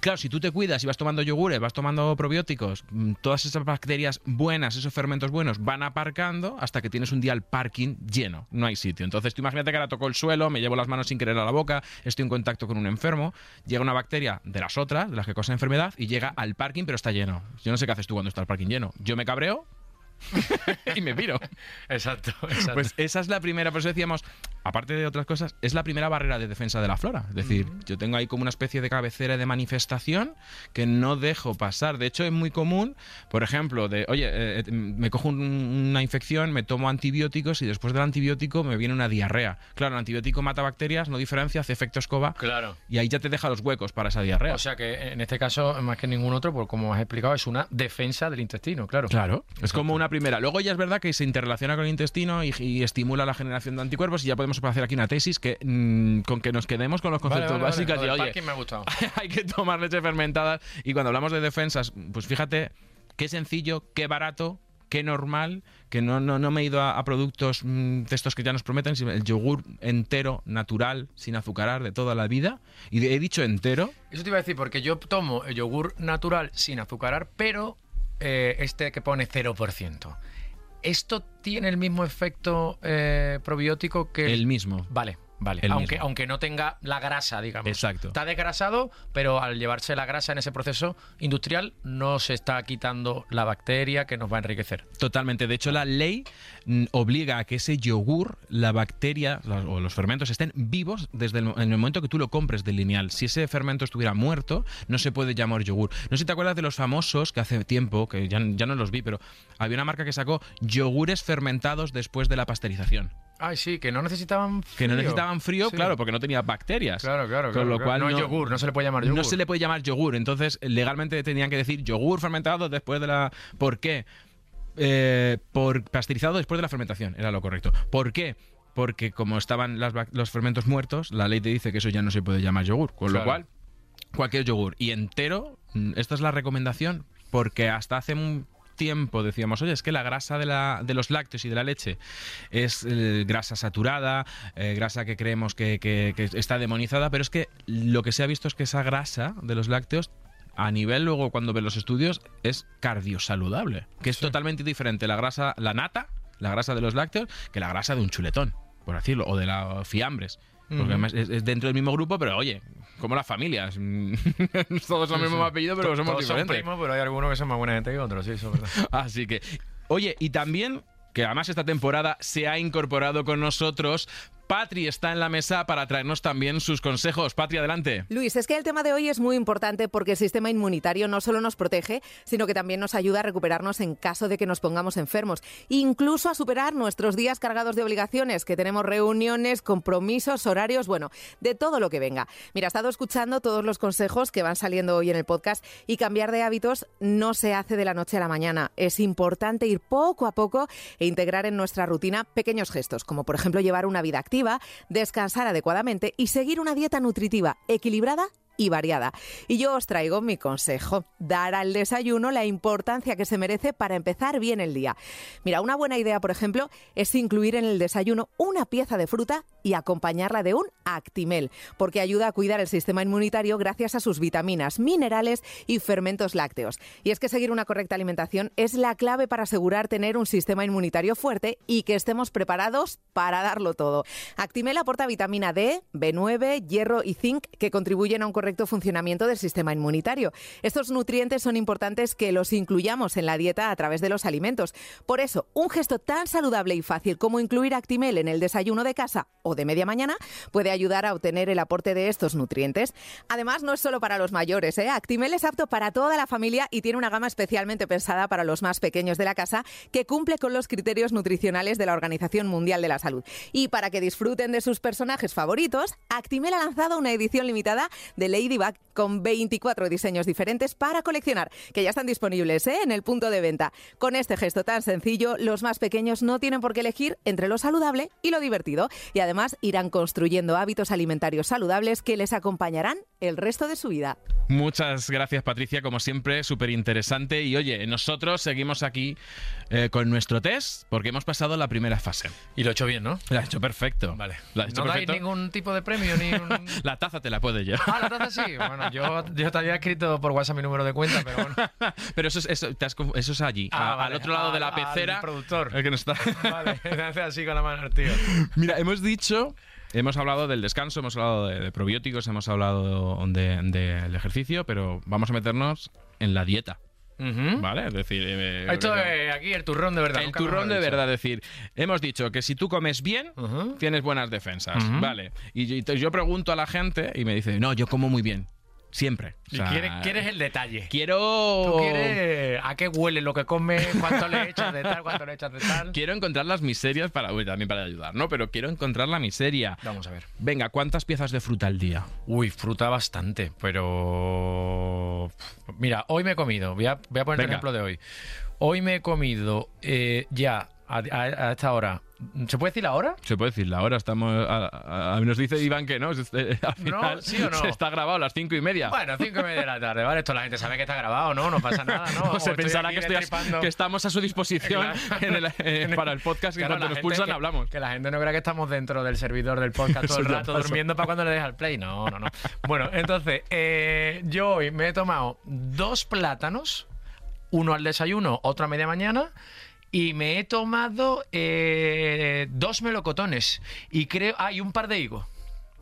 Claro, si tú te cuidas y vas tomando yogures, vas tomando probióticos, mm, todas esas bacterias buenas, esos fermentos buenos, van aparcando hasta que tienes un día el parking lleno, no hay sitio. Entonces tú imagínate que ahora toco el suelo, me llevo las manos sin querer a la boca, estoy en contacto con un enfermo, llega una bacteria de las otras, de las que causan enfermedad, y llega al parking pero está lleno. Yo no sé qué haces tú cuando está el parking lleno. Yo me cabreo y me piro. Exacto, exacto. Pues esa es la primera, por eso decíamos, aparte de otras cosas, es la primera barrera de defensa de la flora. Es decir, yo tengo ahí como una especie de cabecera de manifestación que no dejo pasar. De hecho, es muy común, por ejemplo, de, oye, eh, eh, me cojo un- una infección, me tomo antibióticos y después del antibiótico me viene una diarrea. Claro, el antibiótico mata bacterias, no diferencia, hace efecto escoba claro. y ahí ya te deja los huecos para esa diarrea. O sea que en este caso, más que ningún otro, por como has explicado, es una defensa del intestino, claro. Claro, es como una primera. Luego ya es verdad que se interrelaciona con el intestino y, y estimula la generación de anticuerpos y ya podemos hacer aquí una tesis que mm, con que nos quedemos con los Vale, conceptos vale, vale. básicos Lo y oye, me ha gustado. hay que tomar leche fermentada y cuando hablamos de defensas, pues fíjate qué sencillo, qué barato, qué normal, que no, no, no me he ido a, a productos mm, de estos que ya nos prometen, sino el yogur entero, natural, sin azucarar, de toda la vida. Y de- he dicho entero, Eso te iba a decir, porque yo tomo el yogur natural sin azucarar, pero eh, este que pone 0%. ¿Esto tiene el mismo efecto eh, probiótico que el mismo. Vale, Vale, El aunque, mismo. aunque no tenga la grasa, digamos. Exacto. Está desgrasado, pero al llevarse la grasa en ese proceso industrial no se está quitando la bacteria que nos va a enriquecer. Totalmente. De hecho, la ley mm, obliga a que ese yogur, la bacteria o los fermentos estén vivos desde el, en el momento que tú lo compres del lineal. Si ese fermento estuviera muerto, no se puede llamar yogur. No sé si te acuerdas de los famosos que hace tiempo, que ya, ya no los vi, pero había una marca que sacó yogures fermentados después de la pasteurización. Ay, sí, que no necesitaban frío. Que no necesitaban frío, Sí. claro, porque no tenía bacterias. Claro, claro, Con claro, lo claro. cual no, es yogur, no se le puede llamar yogur. No se le puede llamar yogur. Entonces, legalmente tenían que decir yogur fermentado después de la. ¿Por qué? Eh, por pasteurizado después de la fermentación, era lo correcto. ¿Por qué? Porque como estaban las los fermentos muertos, la ley te dice que eso ya no se puede llamar yogur. Con lo cual, cualquier yogur. Y entero, mm, esta es la recomendación, porque hasta hace un tiempo decíamos, oye, es que la grasa de, la, de los lácteos y de la leche es eh, grasa saturada, eh, grasa que creemos que, que- que está demonizada, pero es que lo que se ha visto es que esa grasa de los lácteos a nivel luego cuando ves los estudios es cardiosaludable, que es totalmente diferente la grasa, la nata, la grasa de los lácteos, que la grasa de un chuletón, por decirlo, o de las fiambres. Porque además es, es dentro del mismo grupo, pero oye, como las familias. Todos son el mismo apellido, pero somos Todos son diferentes. primos, pero hay algunos que son más buena gente que otros, sí, eso es verdad. Así que, oye, y también, que además esta temporada se ha incorporado con nosotros, Patri está en la mesa para traernos también sus consejos. Patri, adelante. Luis, es que el tema de hoy es muy importante porque el sistema inmunitario no solo nos protege, sino que también nos ayuda a recuperarnos en caso de que nos pongamos enfermos, incluso a superar nuestros días cargados de obligaciones, que tenemos reuniones, compromisos, horarios, bueno, de todo lo que venga. Mira, he estado escuchando todos los consejos que van saliendo hoy en el podcast y cambiar de hábitos no se hace de la noche a la mañana. Es importante ir poco a poco e integrar en nuestra rutina pequeños gestos, como por ejemplo llevar una vida activa, descansar adecuadamente y seguir una dieta nutritiva, equilibrada y variada. Y yo os traigo mi consejo, dar al desayuno la importancia que se merece para empezar bien el día. Mira, una buena idea, por ejemplo, es incluir en el desayuno una pieza de fruta y acompañarla de un Actimel, porque ayuda a cuidar el sistema inmunitario gracias a sus vitaminas, minerales y fermentos lácteos. Y es que seguir una correcta alimentación es la clave para asegurar tener un sistema inmunitario fuerte y que estemos preparados para darlo todo. Actimel aporta vitamina D, B9, hierro y zinc que contribuyen a un correcto funcionamiento del sistema inmunitario. Estos nutrientes son importantes que los incluyamos en la dieta a través de los alimentos. Por eso, un gesto tan saludable y fácil como incluir Actimel en el desayuno de casa o de media mañana puede ayudar a obtener el aporte de estos nutrientes. Además, no es solo para los mayores, ¿eh? Actimel es apto para toda la familia y tiene una gama especialmente pensada para los más pequeños de la casa que cumple con los criterios nutricionales de la Organización Mundial de la Salud. Y para que disfruten de sus personajes favoritos, Actimel ha lanzado una edición limitada de Ladybug con 24 diseños diferentes para coleccionar, que ya están disponibles ¿eh? en el punto de venta. Con este gesto tan sencillo, los más pequeños no tienen por qué elegir entre lo saludable y lo divertido. Y además irán construyendo hábitos alimentarios saludables que les acompañarán el resto de su vida. Muchas gracias, Patricia, como siempre, súper interesante. Y oye, nosotros seguimos aquí eh, con nuestro test porque hemos pasado la primera fase. Y lo he hecho bien, ¿no? Lo has hecho perfecto. Vale. Lo has hecho ¿No dais perfecto. ningún tipo de premio ni un... La taza te la puedes llevar. Ah, la taza sí. Bueno, yo, yo te había escrito por WhatsApp mi número de cuenta, pero bueno. Pero eso es, eso, te has eso es allí, Ah, a- vale. al otro lado de la pecera. al productor. el que no está. Vale, hace así con la mano tío. Mira, hemos dicho, hemos hablado del descanso, hemos hablado de, de probióticos, hemos hablado del de, del ejercicio, pero vamos a meternos en la dieta, ¿vale? Es decir, eh, Esto eh, es aquí el turrón de verdad. el nunca turrón de verdad, es decir, hemos dicho que si tú comes bien, tienes buenas defensas. ¿vale? Y yo, yo pregunto a la gente y me dice, no, yo como muy bien, siempre. O Y sea, quieres, quieres el detalle. Quiero... Tú quieres a qué huele lo que comes, cuánto le echas de tal, cuánto le echas de tal. Quiero encontrar las miserias para, uy, también para ayudar, ¿no? Pero quiero encontrar la miseria. Vamos a ver. Venga, ¿cuántas piezas de fruta al día? Uy, fruta bastante, pero... Mira, hoy me he comido, voy a, voy a poner el ejemplo de hoy. Hoy me he comido eh, ya, a, a- a esta hora, ¿se puede decir la hora? Se puede decir la hora, estamos. a- a- a- nos dice Iván que no. es- eh, al final ¿sí o no? se está grabado a las cinco y media. Bueno, cinco y media de la tarde, ¿vale? Esto la gente sabe que está grabado, ¿no? No pasa nada, ¿no? se pensará que, estoy que estamos a su disposición Claro. en el- eh, para el podcast que Claro, cuando nos pulsan que- hablamos. Que la gente no crea que estamos dentro del servidor del podcast todo el rato durmiendo para cuando le deja el play. No, no, no. Bueno, entonces, eh, yo hoy me he tomado dos plátanos, uno al desayuno, otro a media mañana, y me he tomado eh, dos melocotones y creo... Ah, y un par de higos.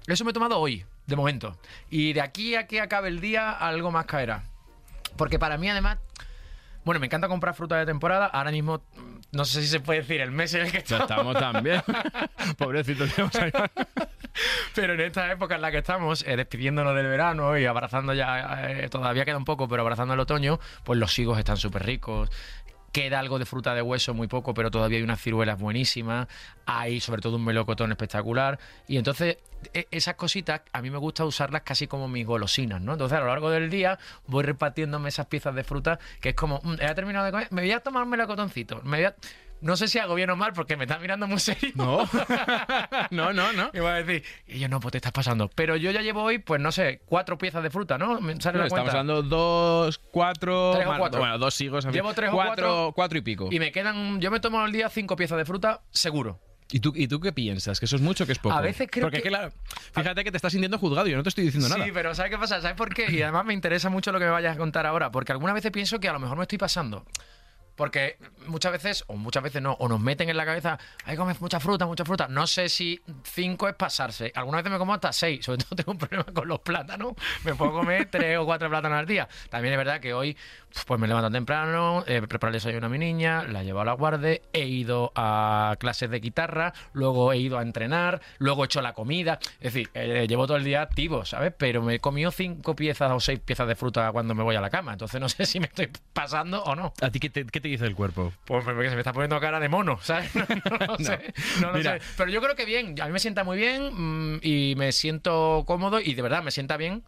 Eso me he tomado hoy, de momento. Y de aquí a que acabe el día, algo más caerá. Porque para mí, además, bueno, me encanta comprar fruta de temporada. Ahora mismo, no sé si se puede decir el mes en el que Ya estamos. estamos también. Pobrecito. Pero en esta época en la que estamos, eh, despidiéndonos del verano y abrazando ya, eh, todavía queda un poco, pero abrazando el otoño, pues los higos están súper ricos. Queda algo de fruta de hueso, muy poco, pero todavía hay unas ciruelas buenísimas. Hay sobre todo un melocotón espectacular. Y entonces, e- esas cositas, a mí me gusta usarlas casi como mis golosinas, ¿no? Entonces, a lo largo del día, voy repartiéndome esas piezas de fruta que es como, "Mm, he terminado de comer, me voy a tomar un melocotoncito. Me voy a- No sé si hago bien o mal porque me está mirando muy serio. No. no, no, no. Y a decir, y yo no, pues te estás pasando. Pero yo ya llevo hoy, pues no sé, cuatro piezas de fruta, ¿no? ¿Me sale la Estamos cuenta? hablando dos, cuatro. Tres o cuatro. Bueno, dos fin. Llevo tres o cuatro, cuatro. y pico. Y me quedan, yo me tomo al día cinco piezas de fruta, seguro. ¿Y tú, ¿Y tú qué piensas? ¿Que eso es mucho o que es poco? A veces creo Porque que- claro, fíjate que te estás sintiendo juzgado, yo no te estoy diciendo nada. Sí, pero ¿sabes qué pasa? ¿Sabes por qué? Y además me interesa mucho lo que me vayas a contar ahora, porque algunas veces pienso que a lo mejor me estoy pasando. Porque muchas veces, o muchas veces no, o nos meten en la cabeza, hay que comer mucha fruta, mucha fruta. No sé si cinco es pasarse. Algunas veces me como hasta seis, sobre todo tengo un problema con los plátanos. Me puedo comer tres o cuatro plátanos al día. También es verdad que hoy pues me levanto temprano, he preparado el desayuno a mi niña, la he llevado a la guardia, he ido a clases de guitarra, luego he ido a entrenar, luego he hecho la comida. Es decir, eh, llevo todo el día activo, ¿sabes? Pero me he comido cinco piezas o seis piezas de fruta cuando me voy a la cama. Entonces no sé si me estoy pasando o no. ¿A ti qué te, qué te dice el cuerpo? Pues me, se me está poniendo cara de mono, ¿sabes? No, no lo sé. No Mira. sé. Pero yo creo que bien. A mí me sienta muy bien mm, y me siento cómodo y de verdad me sienta bien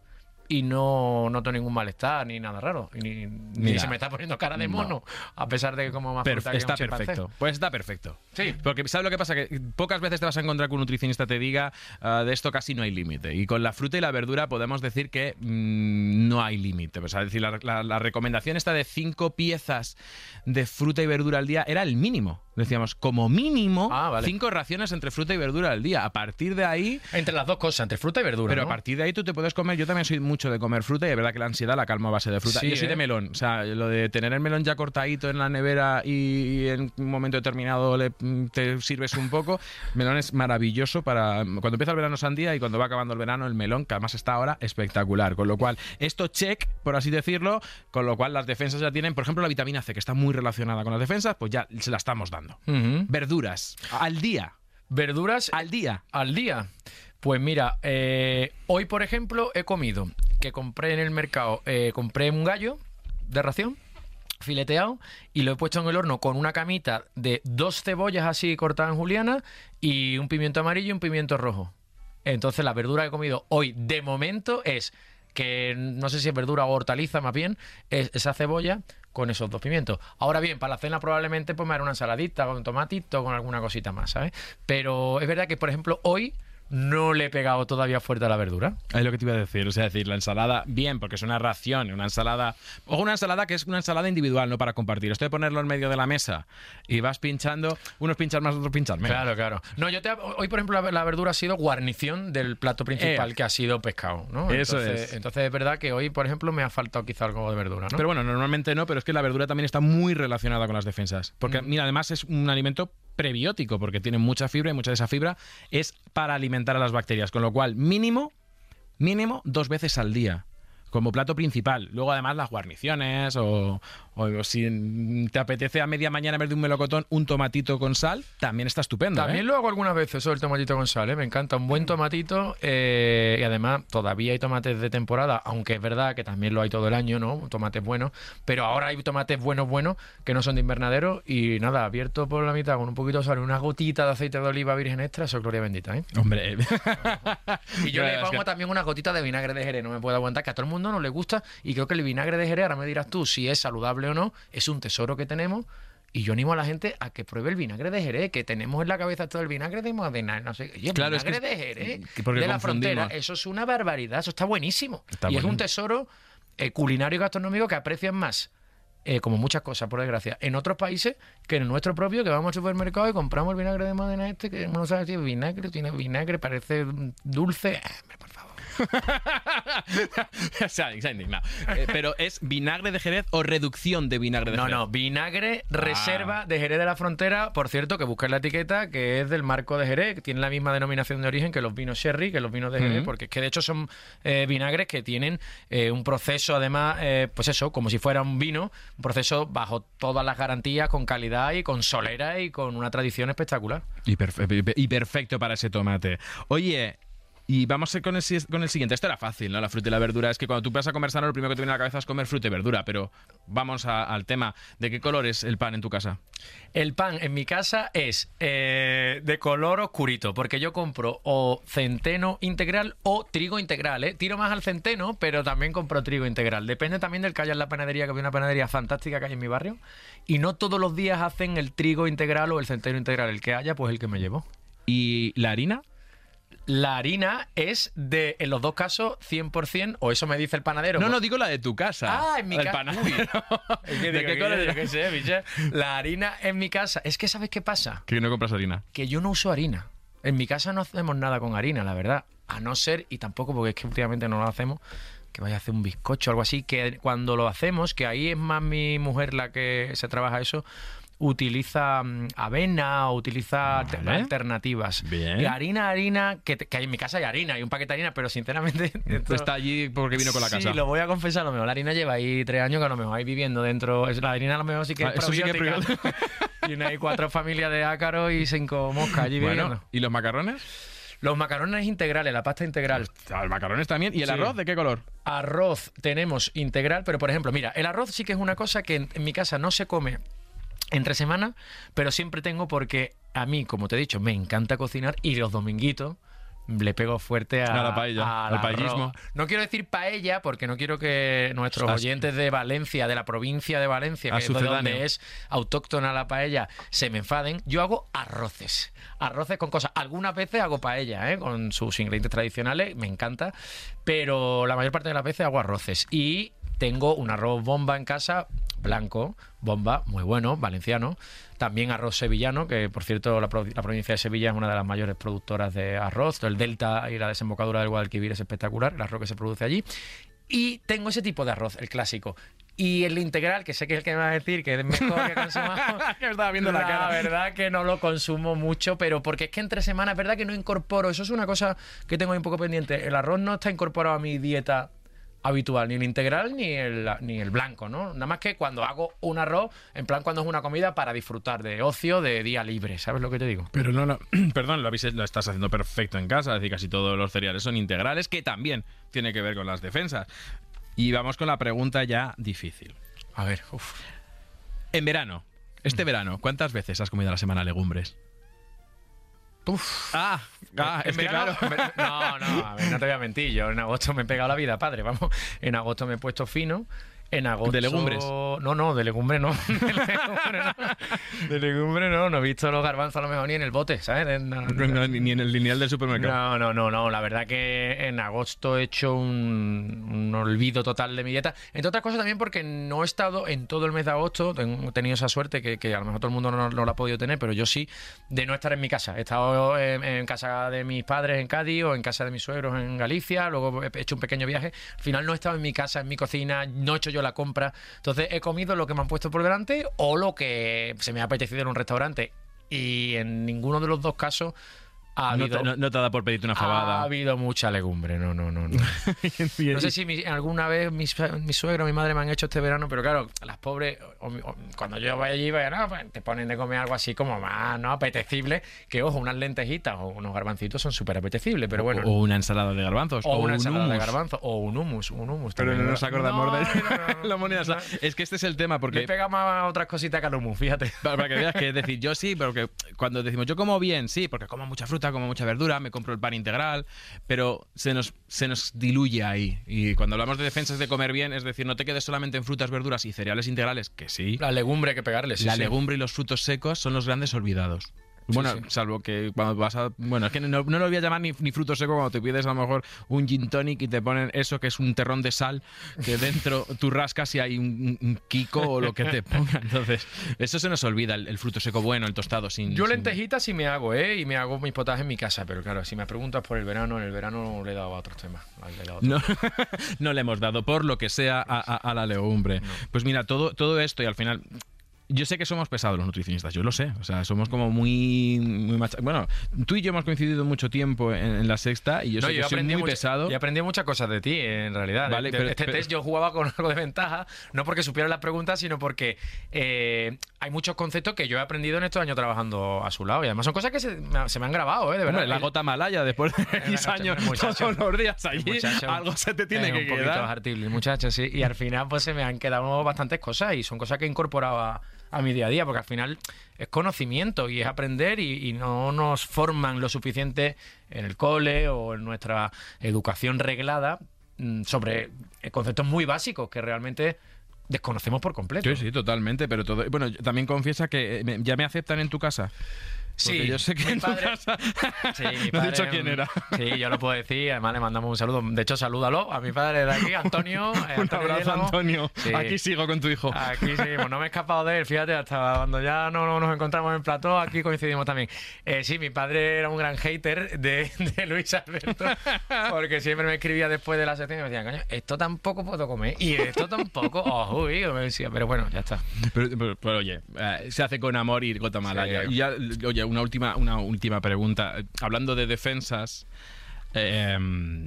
y no noto ningún malestar ni nada raro. Y ni, se me está poniendo cara de No. mono, a pesar de que como más Perf- que está perfecto. Pues está perfecto. Sí. Porque ¿sabes lo que pasa? Que pocas veces te vas a encontrar que un nutricionista te diga ah, de esto casi no hay límite. Y con la fruta y la verdura podemos decir que mm, no hay límite. O sea, es decir, la, la- la recomendación esta de cinco piezas de fruta y verdura al día era el mínimo. Decíamos, como mínimo, Ah, vale. cinco raciones entre fruta y verdura al día. A partir de ahí... Entre las dos cosas, entre fruta y verdura. Pero ¿no? a partir de ahí tú te puedes comer. Yo también soy mucho de comer fruta y es verdad que la ansiedad la calmo a base de fruta. Sí, Yo soy ¿eh? de melón. O sea, lo de tener el melón ya cortadito en la nevera y, en un momento determinado le, te sirves un poco. Melón es maravilloso para. Cuando empieza el verano, sandía y cuando va acabando el verano, el melón, que además está ahora espectacular. Con lo cual, esto check, por así decirlo. Con lo cual, las defensas ya tienen, por ejemplo, la vitamina C, que está muy relacionada con las defensas, pues ya se la estamos dando. Verduras, al día. Verduras Al día. al día. Pues mira, eh, hoy por ejemplo he comido, que compré en el mercado, eh, compré un gallo de ración fileteado y lo he puesto en el horno con una camita de dos cebollas así cortadas en juliana y un pimiento amarillo y un pimiento rojo. Entonces la verdura que he comido hoy de momento es que no sé si es verdura o hortaliza más bien, es esa cebolla con esos dos pimientos. Ahora bien, para la cena probablemente pues me haré una ensaladita con tomatito, con alguna cosita más, ¿sabes? Pero es verdad que, por ejemplo, hoy no le he pegado todavía fuerte a la verdura. Es lo que te iba a decir, o sea, decir, la ensalada, bien, porque es una ración, una ensalada, o una ensalada que es una ensalada individual, no para compartir. Esto de ponerlo en medio de la mesa y vas pinchando, unos pinchan más, otros pinchan menos. Claro, claro. No, yo te, hoy, por ejemplo, la, la verdura ha sido guarnición del plato principal, Eh. que ha sido pescado, ¿no? Eso entonces, es. Entonces es verdad que hoy, por ejemplo, me ha faltado quizá algo de verdura, ¿no? Pero bueno, normalmente no, pero es que la verdura también está muy relacionada con las defensas. Porque, mira, además es un alimento prebiótico, porque tiene mucha fibra y mucha de esa fibra es para alimentar a las bacterias. Con lo cual, mínimo, mínimo dos veces al día. Como plato principal. Luego, además, las guarniciones o, o si te apetece a media mañana vez de un melocotón, un tomatito con sal, también está estupendo. También ¿eh? lo hago algunas veces, eso el tomatito con sal, ¿eh? me encanta. Un buen tomatito eh, y además todavía hay tomates de temporada, aunque es verdad que también lo hay todo el año, ¿no? Tomates buenos, pero ahora hay tomates buenos, buenos, que no son de invernadero y nada, abierto por la mitad con un poquito de sal una gotita de aceite de oliva virgen extra, eso es gloria bendita, ¿eh? Hombre. Y yo le pongo también una gotita de vinagre de Jerez, no me puedo aguantar, que a todo el mundo no le gusta y creo que el vinagre de Jerez, ahora me dirás tú si es saludable o no, es un tesoro que tenemos. Y yo animo a la gente a que pruebe el vinagre de Jerez, que tenemos en la cabeza todo el vinagre de Modena, no sé, oye, Claro, es vinagre que- de Jerez, que de la frontera, eso es una barbaridad, eso está buenísimo. Está y es un tesoro eh, culinario y gastronómico que aprecian más. eh, como muchas cosas, por desgracia, en otros países que en nuestro propio, que vamos al supermercado y compramos el vinagre de Modena este, que no sabe si es vinagre, tiene vinagre, parece dulce. Ah, hombre, por favor. se, ha, se ha indignado. Eh, pero ¿es vinagre de Jerez o reducción de vinagre de No, Jerez? no, vinagre, Ah. reserva de Jerez de la Frontera. Por cierto, que busquéis la etiqueta que es del marco de Jerez, que tiene la misma denominación de origen que los vinos sherry, que los vinos de Jerez, porque es que de hecho son eh, vinagres que tienen eh, un proceso, además, pues eso, como si fuera un vino, un proceso bajo todas las garantías, con calidad y con solera y con una tradición espectacular. Y, perfe- y perfecto para ese tomate. Oye, y vamos con el, con el siguiente. Esto era fácil, ¿no? La fruta y la verdura. Es que cuando tú vas a comer sano, lo primero que te viene a la cabeza es comer fruta y verdura. Pero vamos a- al tema. ¿De qué color es el pan en tu casa? El pan en mi casa es eh, de color oscurito, porque yo compro o centeno integral o trigo integral. ¿eh? Tiro más al centeno, pero también compro trigo integral. Depende también del que haya en la panadería, que hay una panadería fantástica que hay en mi barrio. Y no todos los días hacen el trigo integral o el centeno integral. El que haya, pues el que me llevo. ¿Y la harina? La harina es de, en los dos casos, 100%, o eso me dice el panadero. No, no, digo la de tu casa. Ah, en mi El casa. panadero. Es que ¿De qué ¿qué- color yo qué sé, biche? La harina en mi casa. Es que, ¿sabes qué pasa? Que no compras harina. que yo no uso harina. En mi casa no hacemos nada con harina, la verdad. A no ser, y tampoco porque es que últimamente no lo hacemos, que vaya a hacer un bizcocho o algo así, que cuando lo hacemos, que ahí es más mi mujer la que se trabaja eso, utiliza mm, avena o utiliza Vale. alternativas. Bien. Y harina, harina, que, que hay en mi casa hay harina, hay un paquete de harina, pero sinceramente... esto- Está allí porque vino con la casa. Sí, lo voy a confesar, lo mejor la harina lleva ahí tres años que a lo mejor ahí viviendo dentro. La harina a lo mejor sí que es Ah, eso sí que es probiótica. Tiene ahí cuatro familias de ácaros y cinco moscas allí viviendo. Bueno, ¿y los macarrones? Los macarrones integrales, la pasta integral. Ah, Los macarrones también. ¿Y el Sí. arroz de qué color? Arroz tenemos integral, pero por ejemplo, mira, el arroz sí que es una cosa que en, en mi casa no se come entre semana, pero siempre tengo porque a mí, como te he dicho, me encanta cocinar y los dominguitos le pego fuerte a, A la paella, al paellismo. No quiero decir paella porque no quiero que nuestros oyentes de Valencia, de la provincia de Valencia, que es donde es autóctona la paella, se me enfaden. Yo hago arroces. Arroces con cosas. Algunas veces hago paella, ¿eh? con sus ingredientes tradicionales, me encanta. Pero la mayor parte de las veces hago arroces. Y tengo un arroz bomba en casa, blanco, bomba, muy bueno, valenciano. También arroz sevillano, que por cierto la, pro- la provincia de Sevilla es una de las mayores productoras de arroz. El delta y la desembocadura del Guadalquivir es espectacular, el arroz que se produce allí. Y tengo ese tipo de arroz, el clásico. Y el integral, que sé que es el que me va a decir que es mejor que consumamos. Que estaba viendo la cara. verdad que no lo consumo mucho, pero porque es que entre semanas es verdad que no incorporo. Eso es una cosa que tengo ahí un poco pendiente. El arroz no está incorporado a mi dieta habitual, ni el integral ni el, ni el blanco, ¿no? Nada más que cuando hago un arroz, en plan cuando es una comida para disfrutar de ocio, de día libre, ¿sabes lo que te digo? Pero no, no, perdón, lo, habéis- lo estás haciendo perfecto en casa. Es decir, casi todos los cereales son integrales, que también tiene que ver con las defensas. Y vamos con la pregunta ya difícil. A ver, uff. En verano, este verano, ¿cuántas veces has comido a la semana legumbres? Uf. Ah, ah, En es que claro. No, no, a ver, no te voy a mentir. Yo en agosto me he pegado la vida, padre. Vamos, en agosto me he puesto fino. En agosto. ¿De legumbres? No, no, de legumbre no. De legumbre no. De legumbre no. No he visto los garbanzos a lo mejor ni en el bote, ¿sabes? En- No, ni ni en el lineal del supermercado. No, no, no, no. La verdad que en agosto he hecho un, un olvido total de mi dieta. Entre otras cosas también porque no he estado en todo el mes de agosto. He tenido esa suerte que, que a lo mejor todo el mundo no, no la ha podido tener, pero yo sí, de no estar en mi casa. He estado en, en casa de mis padres en Cádiz o en casa de mis suegros en Galicia. Luego he hecho un pequeño viaje. Al final no he estado en mi casa, en mi cocina. No he hecho yo la compra. Entonces he comido lo que me han puesto por delante o lo que se me ha apetecido en un restaurante. Y en ninguno de los dos casos ha No te, no- no te da por pedirte una ha fabada. habido mucha legumbre, no, no, no. No, no sé si mi- alguna vez mis, mi suegro, mi madre me han hecho este verano, pero claro, las pobres, o- o- cuando yo vaya allí, vaya, no, pues, te ponen de comer algo así como más no apetecible, que ojo, unas lentejitas o unos garbancitos son súper apetecibles, pero bueno. o una ensalada de garbanzos. o una un ensalada de hummus. garbanzo, o un hummus, un hummus. Pero también, no nos acordamos de la moneda. Es que este es el tema, Le porque pega más a otras cositas que al hummus, fíjate. Para, para que veas que es decir, yo sí, porque cuando decimos yo como bien, sí, porque como mucha fruta, como mucha verdura, me compro el pan integral, pero se nos, se nos diluye ahí. Y cuando hablamos de defensas de comer bien, es decir, no te quedes solamente en frutas, verduras y cereales integrales, que sí. La legumbre hay que pegarle, sí, la sí. legumbre y los frutos secos son los grandes olvidados. Bueno, sí. salvo que cuando vas a... Bueno, es que no, no lo voy a llamar ni, ni fruto seco cuando te pides a lo mejor un gin tonic y te ponen eso que es un terrón de sal, que dentro tú rascas y hay un, un kiko o lo que te pongan. Entonces, eso se nos olvida, el, el fruto seco bueno, el tostado sin... Yo sin- lentejitas sí me hago, ¿eh? Y me hago mis potajes en mi casa, pero claro, si me preguntas por el verano, en el verano le he dado a otros temas. Le he dado a otros. No, no le hemos dado por lo que sea a, a- a la legumbre. Pues mira, todo, todo esto y al final... Yo sé que somos pesados los nutricionistas, yo lo sé. O sea, somos como muy, muy macha- Bueno, tú y yo hemos coincidido mucho tiempo en, en la sexta y yo No, sé que soy muy mucha- pesado. y aprendí muchas cosas de ti, en realidad. Vale, De- pero- este pero- test yo jugaba con algo de ventaja, no porque supiera las preguntas, sino porque eh, hay muchos conceptos que yo he aprendido en estos años trabajando a su lado. Y además son cosas que se, me, se me han grabado, ¿eh? De verdad. Hombre, la gota malaya después de X años muchacho, todos los días allí, muchacho, algo se te tiene es que un poquito quedar. hartible, muchachos, sí. Y al final, pues se me han quedado bastantes cosas y son cosas que he incorporado a, mi día a día, porque al final es conocimiento y es aprender y, y no nos forman lo suficiente en el cole o en nuestra educación reglada mm, sobre conceptos muy básicos que realmente desconocemos por completo. Sí, sí, totalmente, pero todo... Bueno, también confiesa que eh, ya me aceptan en tu casa. Porque Sí, yo sé que mi padre- casa... Sí, mi no he padre, dicho quién era. Sí, yo lo puedo decir. Además, le mandamos un saludo. De hecho, salúdalo a mi padre de aquí, Antonio. eh, Un Antonio abrazo. Antonio. Sí. Aquí sigo con tu hijo. Aquí seguimos, no me he escapado de él, fíjate, hasta cuando ya no, no nos encontramos en plató, aquí coincidimos también. Eh, sí, mi padre era un gran hater de, de Luis Alberto, porque siempre me escribía después de la sección y me decía, coño, esto tampoco puedo comer, y esto tampoco, oh, uy, me decía, pero bueno, ya está. Pero, pero- pero, oye, eh, se hace con amor y malaya. Sí. Y ya, oye, una última, una última pregunta. Hablando de defensas. eh,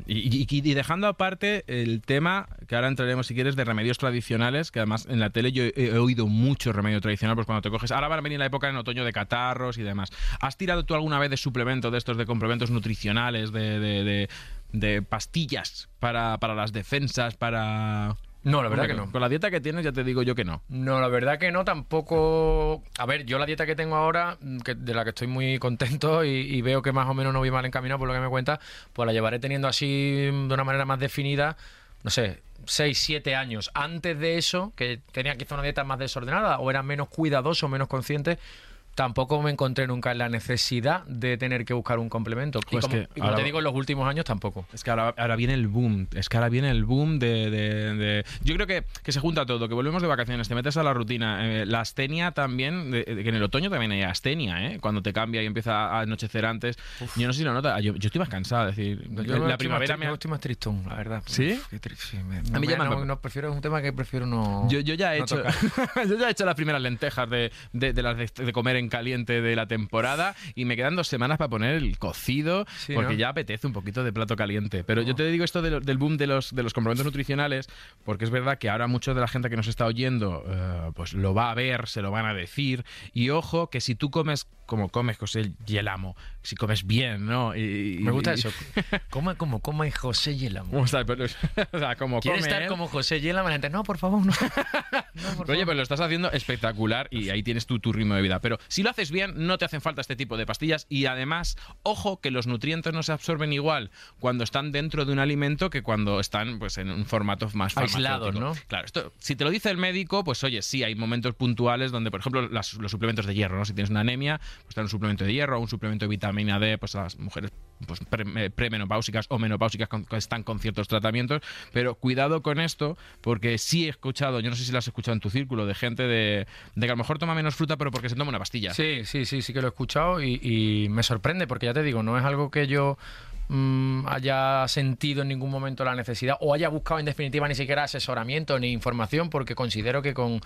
y, dejando aparte el tema, que ahora entraremos si quieres, de remedios tradicionales, que además en la tele yo he, oído mucho remedio tradicional, pues cuando te coges, ahora va a venir la época en otoño de catarros y demás. ¿Has tirado tú alguna vez de suplemento de estos, de complementos nutricionales, de, de- de- de pastillas para, para las defensas, para... No, la verdad que no. Con la dieta que tienes ya te digo yo que no. No, la verdad que no, tampoco. A ver, yo la dieta que tengo ahora, mm, que, de la que estoy muy contento y, y veo que más o menos no voy mal encaminado por lo que me cuenta, pues la llevaré teniendo así mm, de una manera más definida, no sé, 6, 7 años. Antes de eso, que tenía quizá una dieta más desordenada o era menos cuidadoso, menos consciente. Tampoco me encontré nunca en la necesidad de tener que buscar un complemento. Y Pues como, que y como ahora- te digo, en los últimos años tampoco. Es que ahora, ahora viene el boom. Es que ahora viene el boom de. de- de- Yo creo que, que se junta todo, que volvemos de vacaciones, te metes a la rutina. eh, la astenia también, de- que en el otoño también hay astenia, ¿eh? Cuando te cambia y empieza a anochecer antes. Yo no sé si lo notas. Yo, yo estoy más cansado. Es decir, Yo la primavera me yo estoy más tristón, la verdad. ¿Sí? Me- A mí me- ya me- no, no, prefiero, es un tema que prefiero no. Yo, yo ya he no hecho yo ya he hecho las primeras lentejas de, las de, de comer en caliente de la temporada y me quedan dos semanas para poner el cocido Sí, porque ¿no? ya apetece un poquito de plato caliente. Pero yo te digo esto de lo- del boom de los, de los complementos nutricionales porque es verdad que ahora mucha de la gente que nos está oyendo eh, pues lo va a ver, se lo van a decir y ojo que si tú comes como comes José Yelamo, si comes bien, ¿no? Y- Me gusta y- eso. Come como come José Yelamo. ¿Cómo está? Pero- o sea, como ¿Quiere come estar él. como José Yelamo? La gente, no, por favor, no. No, por Oye, favor. pues lo estás haciendo espectacular y ahí tienes tu, tu ritmo de vida. Pero si lo haces bien, no te hacen falta este tipo de pastillas y además, ojo que los nutrientes no se absorben igual cuando están dentro de un alimento que cuando están pues en un formato más farmacéutico. ¿no? Claro, esto, si te lo dice el médico, pues oye, sí, hay momentos puntuales donde, por ejemplo, las- los suplementos de hierro, ¿no? Si tienes una anemia, pues un suplemento de hierro un suplemento de vitamina D, pues a las mujeres pues, pre- premenopáusicas o menopáusicas que están con ciertos tratamientos, pero cuidado con esto, porque sí he escuchado, yo no sé si lo has escuchado en tu círculo, de gente de, de que a lo mejor toma menos fruta, pero porque se toma una pastilla. Sí, sí, sí, sí que lo he escuchado y me sorprende porque ya te digo, no es algo que yo mm, haya sentido en ningún momento la necesidad o haya buscado en definitiva ni siquiera asesoramiento ni información porque considero que con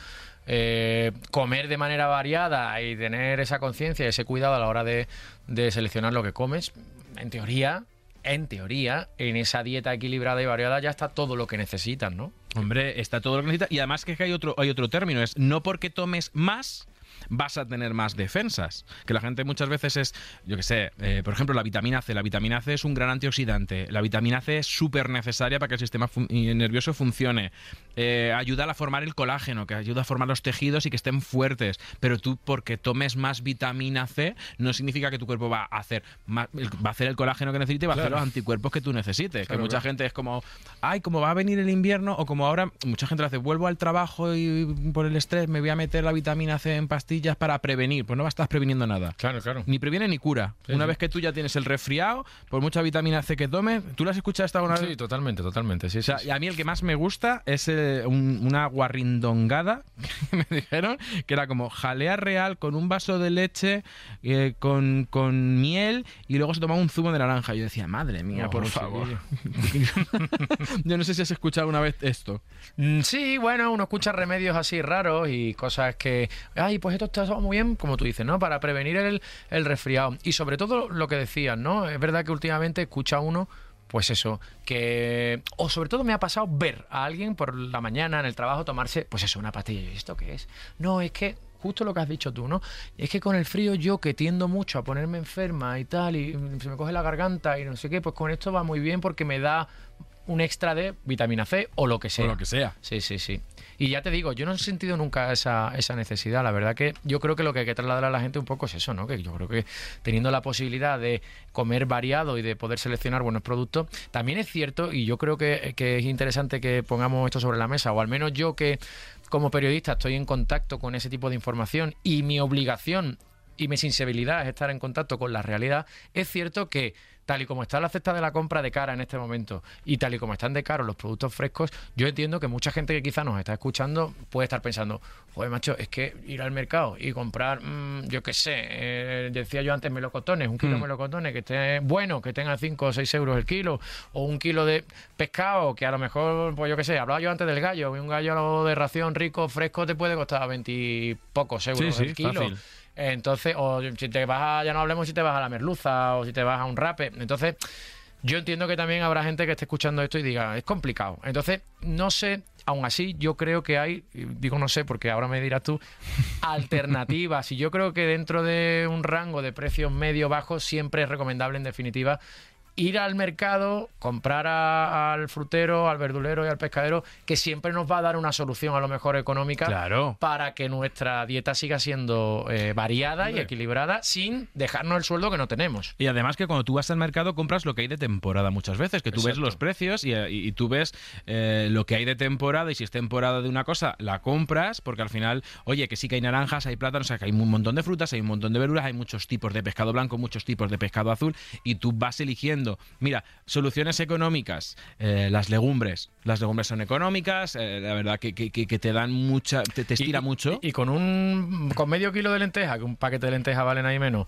eh, comer de manera variada y tener esa conciencia, ese cuidado a la hora de, de seleccionar lo que comes, en teoría, en teoría, en esa dieta equilibrada y variada ya está todo lo que necesitan, ¿no? Hombre, está todo lo que necesita. Y además que hay otro, hay otro término, es no porque tomes más vas a tener más defensas. Que la gente muchas veces es, yo que sé, eh, por ejemplo, la vitamina C. La vitamina C es un gran antioxidante. La vitamina C es súper necesaria para que el sistema fun- y nervioso funcione. Eh, ayuda a formar el colágeno, que ayuda a formar los tejidos y que estén fuertes. Pero tú, porque tomes más vitamina C, no significa que tu cuerpo va a hacer, más- va a hacer el colágeno que necesite y va a hacer los anticuerpos que tú necesites. que mucha claro. gente es como, ay, como va a venir el invierno, o como ahora, mucha gente lo hace, vuelvo al trabajo y por el estrés me voy a meter la vitamina C en pastillas pastillas para prevenir. Pues no estás previniendo nada. Claro, claro. Ni previene ni cura. Sí, Una sí. vez que tú ya tienes el resfriado, por mucha vitamina C que tomes, ¿tú las has escuchado esta alguna vez? Sí, totalmente, totalmente. Sí, O sea, y a mí el que más me gusta es eh, un- una guarrindongada que me dijeron que era como jalea real con un vaso de leche, eh, con, con miel y luego se tomaba un zumo de naranja. Y yo decía, madre mía, Oh, por favor. yo no sé si has escuchado alguna vez esto. Mm, Sí, bueno, uno escucha remedios así raros y cosas que, ay, pues esto está muy bien, como tú dices, ¿no? Para prevenir el, el resfriado. Y sobre todo lo que decías, ¿no? Es verdad que últimamente escucha uno, pues eso, que... O sobre todo me ha pasado ver a alguien por la mañana en el trabajo tomarse, pues eso, una pastilla. ¿Y esto qué es? No, es que... Justo lo que has dicho tú, ¿no? Es que con el frío yo que tiendo mucho a ponerme enferma y tal, y se me coge la garganta y no sé qué, pues con esto va muy bien porque me da un extra de vitamina C o lo que sea. O lo que sea. Sí, sí, sí. Y ya te digo, yo no he sentido nunca esa, esa necesidad. La verdad que yo creo que lo que hay que trasladar a la gente un poco es eso, ¿no? Que yo creo que teniendo la posibilidad de comer variado y de poder seleccionar buenos productos, también es cierto, y yo creo que, que es interesante que pongamos esto sobre la mesa, o al menos yo que como periodista estoy en contacto con ese tipo de información y mi obligación y mi sensibilidad es estar en contacto con la realidad, es cierto que tal y como está la cesta de la compra de cara en este momento y tal y como están de caros los productos frescos, yo entiendo que mucha gente que quizá nos está escuchando puede estar pensando, joder, macho, es que ir al mercado y comprar, mm, yo qué sé, eh, decía yo antes melocotones, un kilo de melocotones que esté bueno, que tenga 5 o 6 euros el kilo, o un kilo de pescado que a lo mejor, pues yo qué sé, hablaba yo antes del gallo, un gallo de ración rico, fresco, te puede costar 20 y pocos euros Sí, sí, el kilo. fácil. Entonces, o si te vas a, ya no hablemos si te vas a la merluza o si te vas a un rape. Entonces, yo entiendo que también habrá gente que esté escuchando esto y diga, es complicado. Entonces, no sé, aún así, yo creo que hay, digo no sé porque ahora me dirás tú, alternativas. Y yo creo que dentro de un rango de precios medio-bajo siempre es recomendable, en definitiva, ir al mercado, comprar a- al frutero, al verdulero y al pescadero, que siempre nos va a dar una solución a lo mejor económica Claro. para que nuestra dieta siga siendo eh, variada y equilibrada sin dejarnos el sueldo que no tenemos. Y además que cuando tú vas al mercado compras lo que hay de temporada muchas veces, que tú ves los precios y, y- y tú ves eh, lo que hay de temporada y si es temporada de una cosa, la compras porque al final, oye, que sí que hay naranjas, hay plátanos, o sea, que hay un montón de frutas, hay un montón de verduras, hay muchos tipos de pescado blanco, muchos tipos de pescado azul y tú vas eligiendo. Mira, soluciones económicas, eh, las legumbres. Las legumbres son económicas, eh, la verdad que, que- que- que te dan mucha, te, te estira Y- mucho. Y, y con un con medio kilo de lenteja, que un paquete de lentejas valen ahí menos.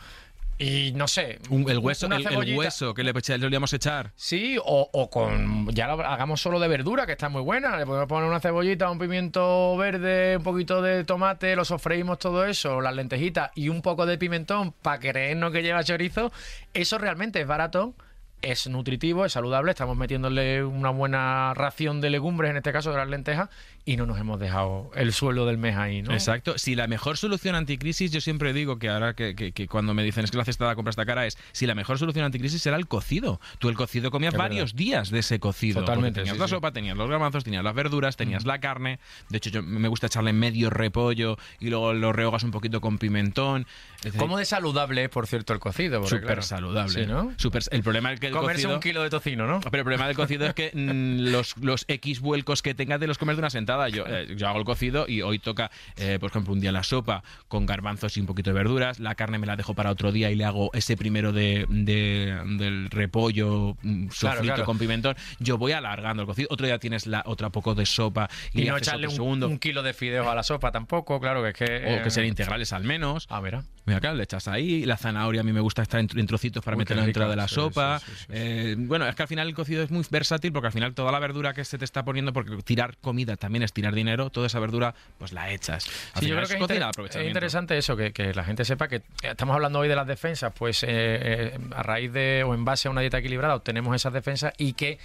Y no sé, Un- el hueso, el, hueso que le, le solíamos echar. Sí, o, o con. Ya lo hagamos solo de verdura, que está muy buena. Le podemos poner una cebollita, un pimiento verde, un poquito de tomate, lo sofreímos todo eso, las lentejitas y un poco de pimentón para creernos que lleva chorizo. Eso realmente es barato. Es nutritivo, es saludable, estamos metiéndole una buena ración de legumbres, en este caso de las lentejas, y no nos hemos dejado el suelo del mes ahí, ¿no? Exacto. Si la mejor solución anticrisis, yo siempre digo que ahora que, que- que cuando me dicen es que la cesta de la compra está cara, es si la mejor solución anticrisis será el cocido. Tú el cocido comías Es varios días de ese cocido. Totalmente, Tenías sí, la sí. sopa, tenías los garbanzos, tenías las verduras, tenías la carne. De hecho, yo me gusta echarle medio repollo y luego lo rehogas un poquito con pimentón. Decir, ¿Cómo de saludable es, por cierto, el cocido? Súper claro, saludable. Sí, ¿no? Súper- el problema es que el Comerse cocido... un kilo de tocino, ¿no? Pero el problema del cocido es que mm, los, los X vuelcos que tengas de los comer de una sentada. Yo, eh, yo hago el cocido y hoy toca, eh, por ejemplo, un día la sopa con garbanzos y un poquito de verduras. La carne me la dejo para otro día y le hago ese primero de, de- del repollo mm, sofrito claro. con pimentón. Yo voy alargando el cocido. Otro día tienes la otra poco de sopa y, no echarle un, segundo. un kilo de fideos a la sopa tampoco, claro que es que... o que eh, sean integrales al menos. Ah, mira. Mira, claro, le echas ahí. La zanahoria a mí me gusta estar en, en trocitos para meterla dentro de la sí, sopa. sí, sí. Eh, bueno, es que al final el cocido es muy versátil porque al final toda la verdura que se te está poniendo, porque tirar comida también es tirar dinero, toda esa verdura pues la echas. Al Sí, yo final creo que es, cocina inter- es interesante eso, que, que la gente sepa que estamos hablando hoy de las defensas, pues eh, eh, a raíz de o en base a una dieta equilibrada obtenemos esas defensas y que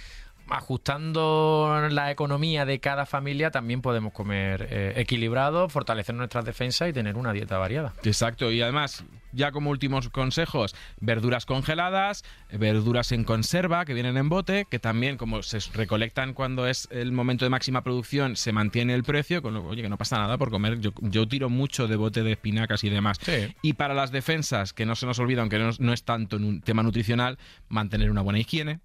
ajustando la economía de cada familia también podemos comer eh, equilibrado, fortalecer nuestras defensas y tener una dieta variada. Exacto, y además, ya como últimos consejos, verduras congeladas, verduras en conserva que vienen en bote, que también como se recolectan cuando es el momento de máxima producción, se mantiene el precio, con lo oye, que no pasa nada por comer, yo, yo tiro mucho de bote de espinacas y demás. Sí. Y para las defensas, que no se nos olvida, aunque no, no es tanto en un tema nutricional, mantener una buena higiene,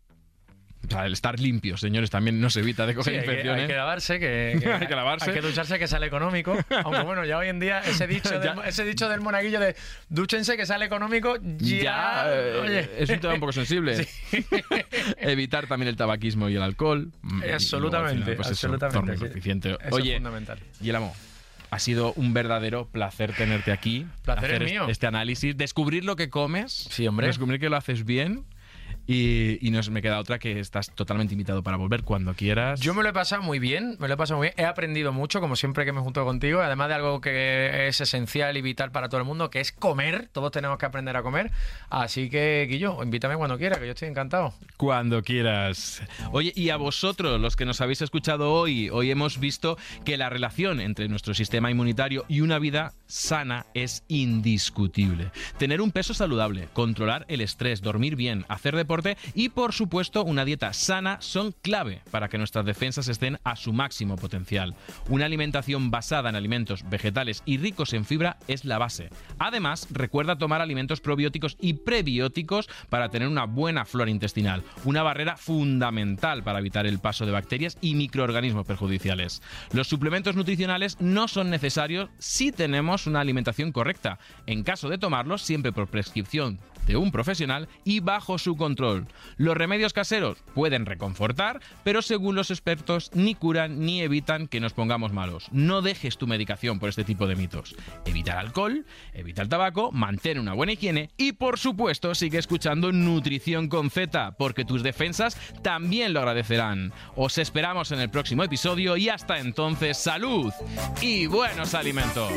O sea, el estar limpio, señores, también nos evita de Sí, coger hay, que, infecciones. hay que lavarse, que, que- Hay que lavarse. hay que ducharse, que sale económico. Aunque bueno, ya hoy en día ese dicho, del, ese dicho del monaguillo de dúchense, que sale económico, ya... Ya, eh, oye. es un tema un poco sensible. Evitar también el tabaquismo y el alcohol. Mm, y Absolutamente, luego al final, pues eso, absolutamente, sí. suficiente. Eso es Oye, fundamental. Yelamo, ha sido un verdadero placer tenerte aquí. Placer hacer es mío. Este análisis, descubrir lo que comes. Sí, hombre. Descubrir que lo haces bien. Y, y no me queda otra que estás totalmente invitado para volver cuando quieras. Yo me lo he pasado muy bien, me lo he pasado muy bien. He aprendido mucho, como siempre que me junto contigo, además de algo que es esencial y vital para todo el mundo, que es comer. Todos tenemos que aprender a comer. Así que, Guillo, invítame cuando quiera, que yo estoy encantado. Cuando quieras. Oye, y a vosotros, los que nos habéis escuchado hoy, hoy hemos visto que la relación entre nuestro sistema inmunitario y una vida sana es indiscutible. Tener un peso saludable, controlar el estrés, dormir bien, hacer y, por supuesto, una dieta sana son clave para que nuestras defensas estén a su máximo potencial. Una alimentación basada en alimentos vegetales y ricos en fibra es la base. Además, recuerda tomar alimentos probióticos y prebióticos para tener una buena flora intestinal, una barrera fundamental para evitar el paso de bacterias y microorganismos perjudiciales. Los suplementos nutricionales no son necesarios si tenemos una alimentación correcta. En caso de tomarlos, siempre por prescripción de un profesional y bajo su control. Los remedios caseros pueden reconfortar, pero según los expertos ni curan ni evitan que nos pongamos malos. No dejes tu medicación por este tipo de mitos. Evita el alcohol, evita el tabaco, mantén una buena higiene y por supuesto sigue escuchando Nutrición con Z, porque tus defensas también lo agradecerán. Os esperamos en el próximo episodio y hasta entonces salud y buenos alimentos.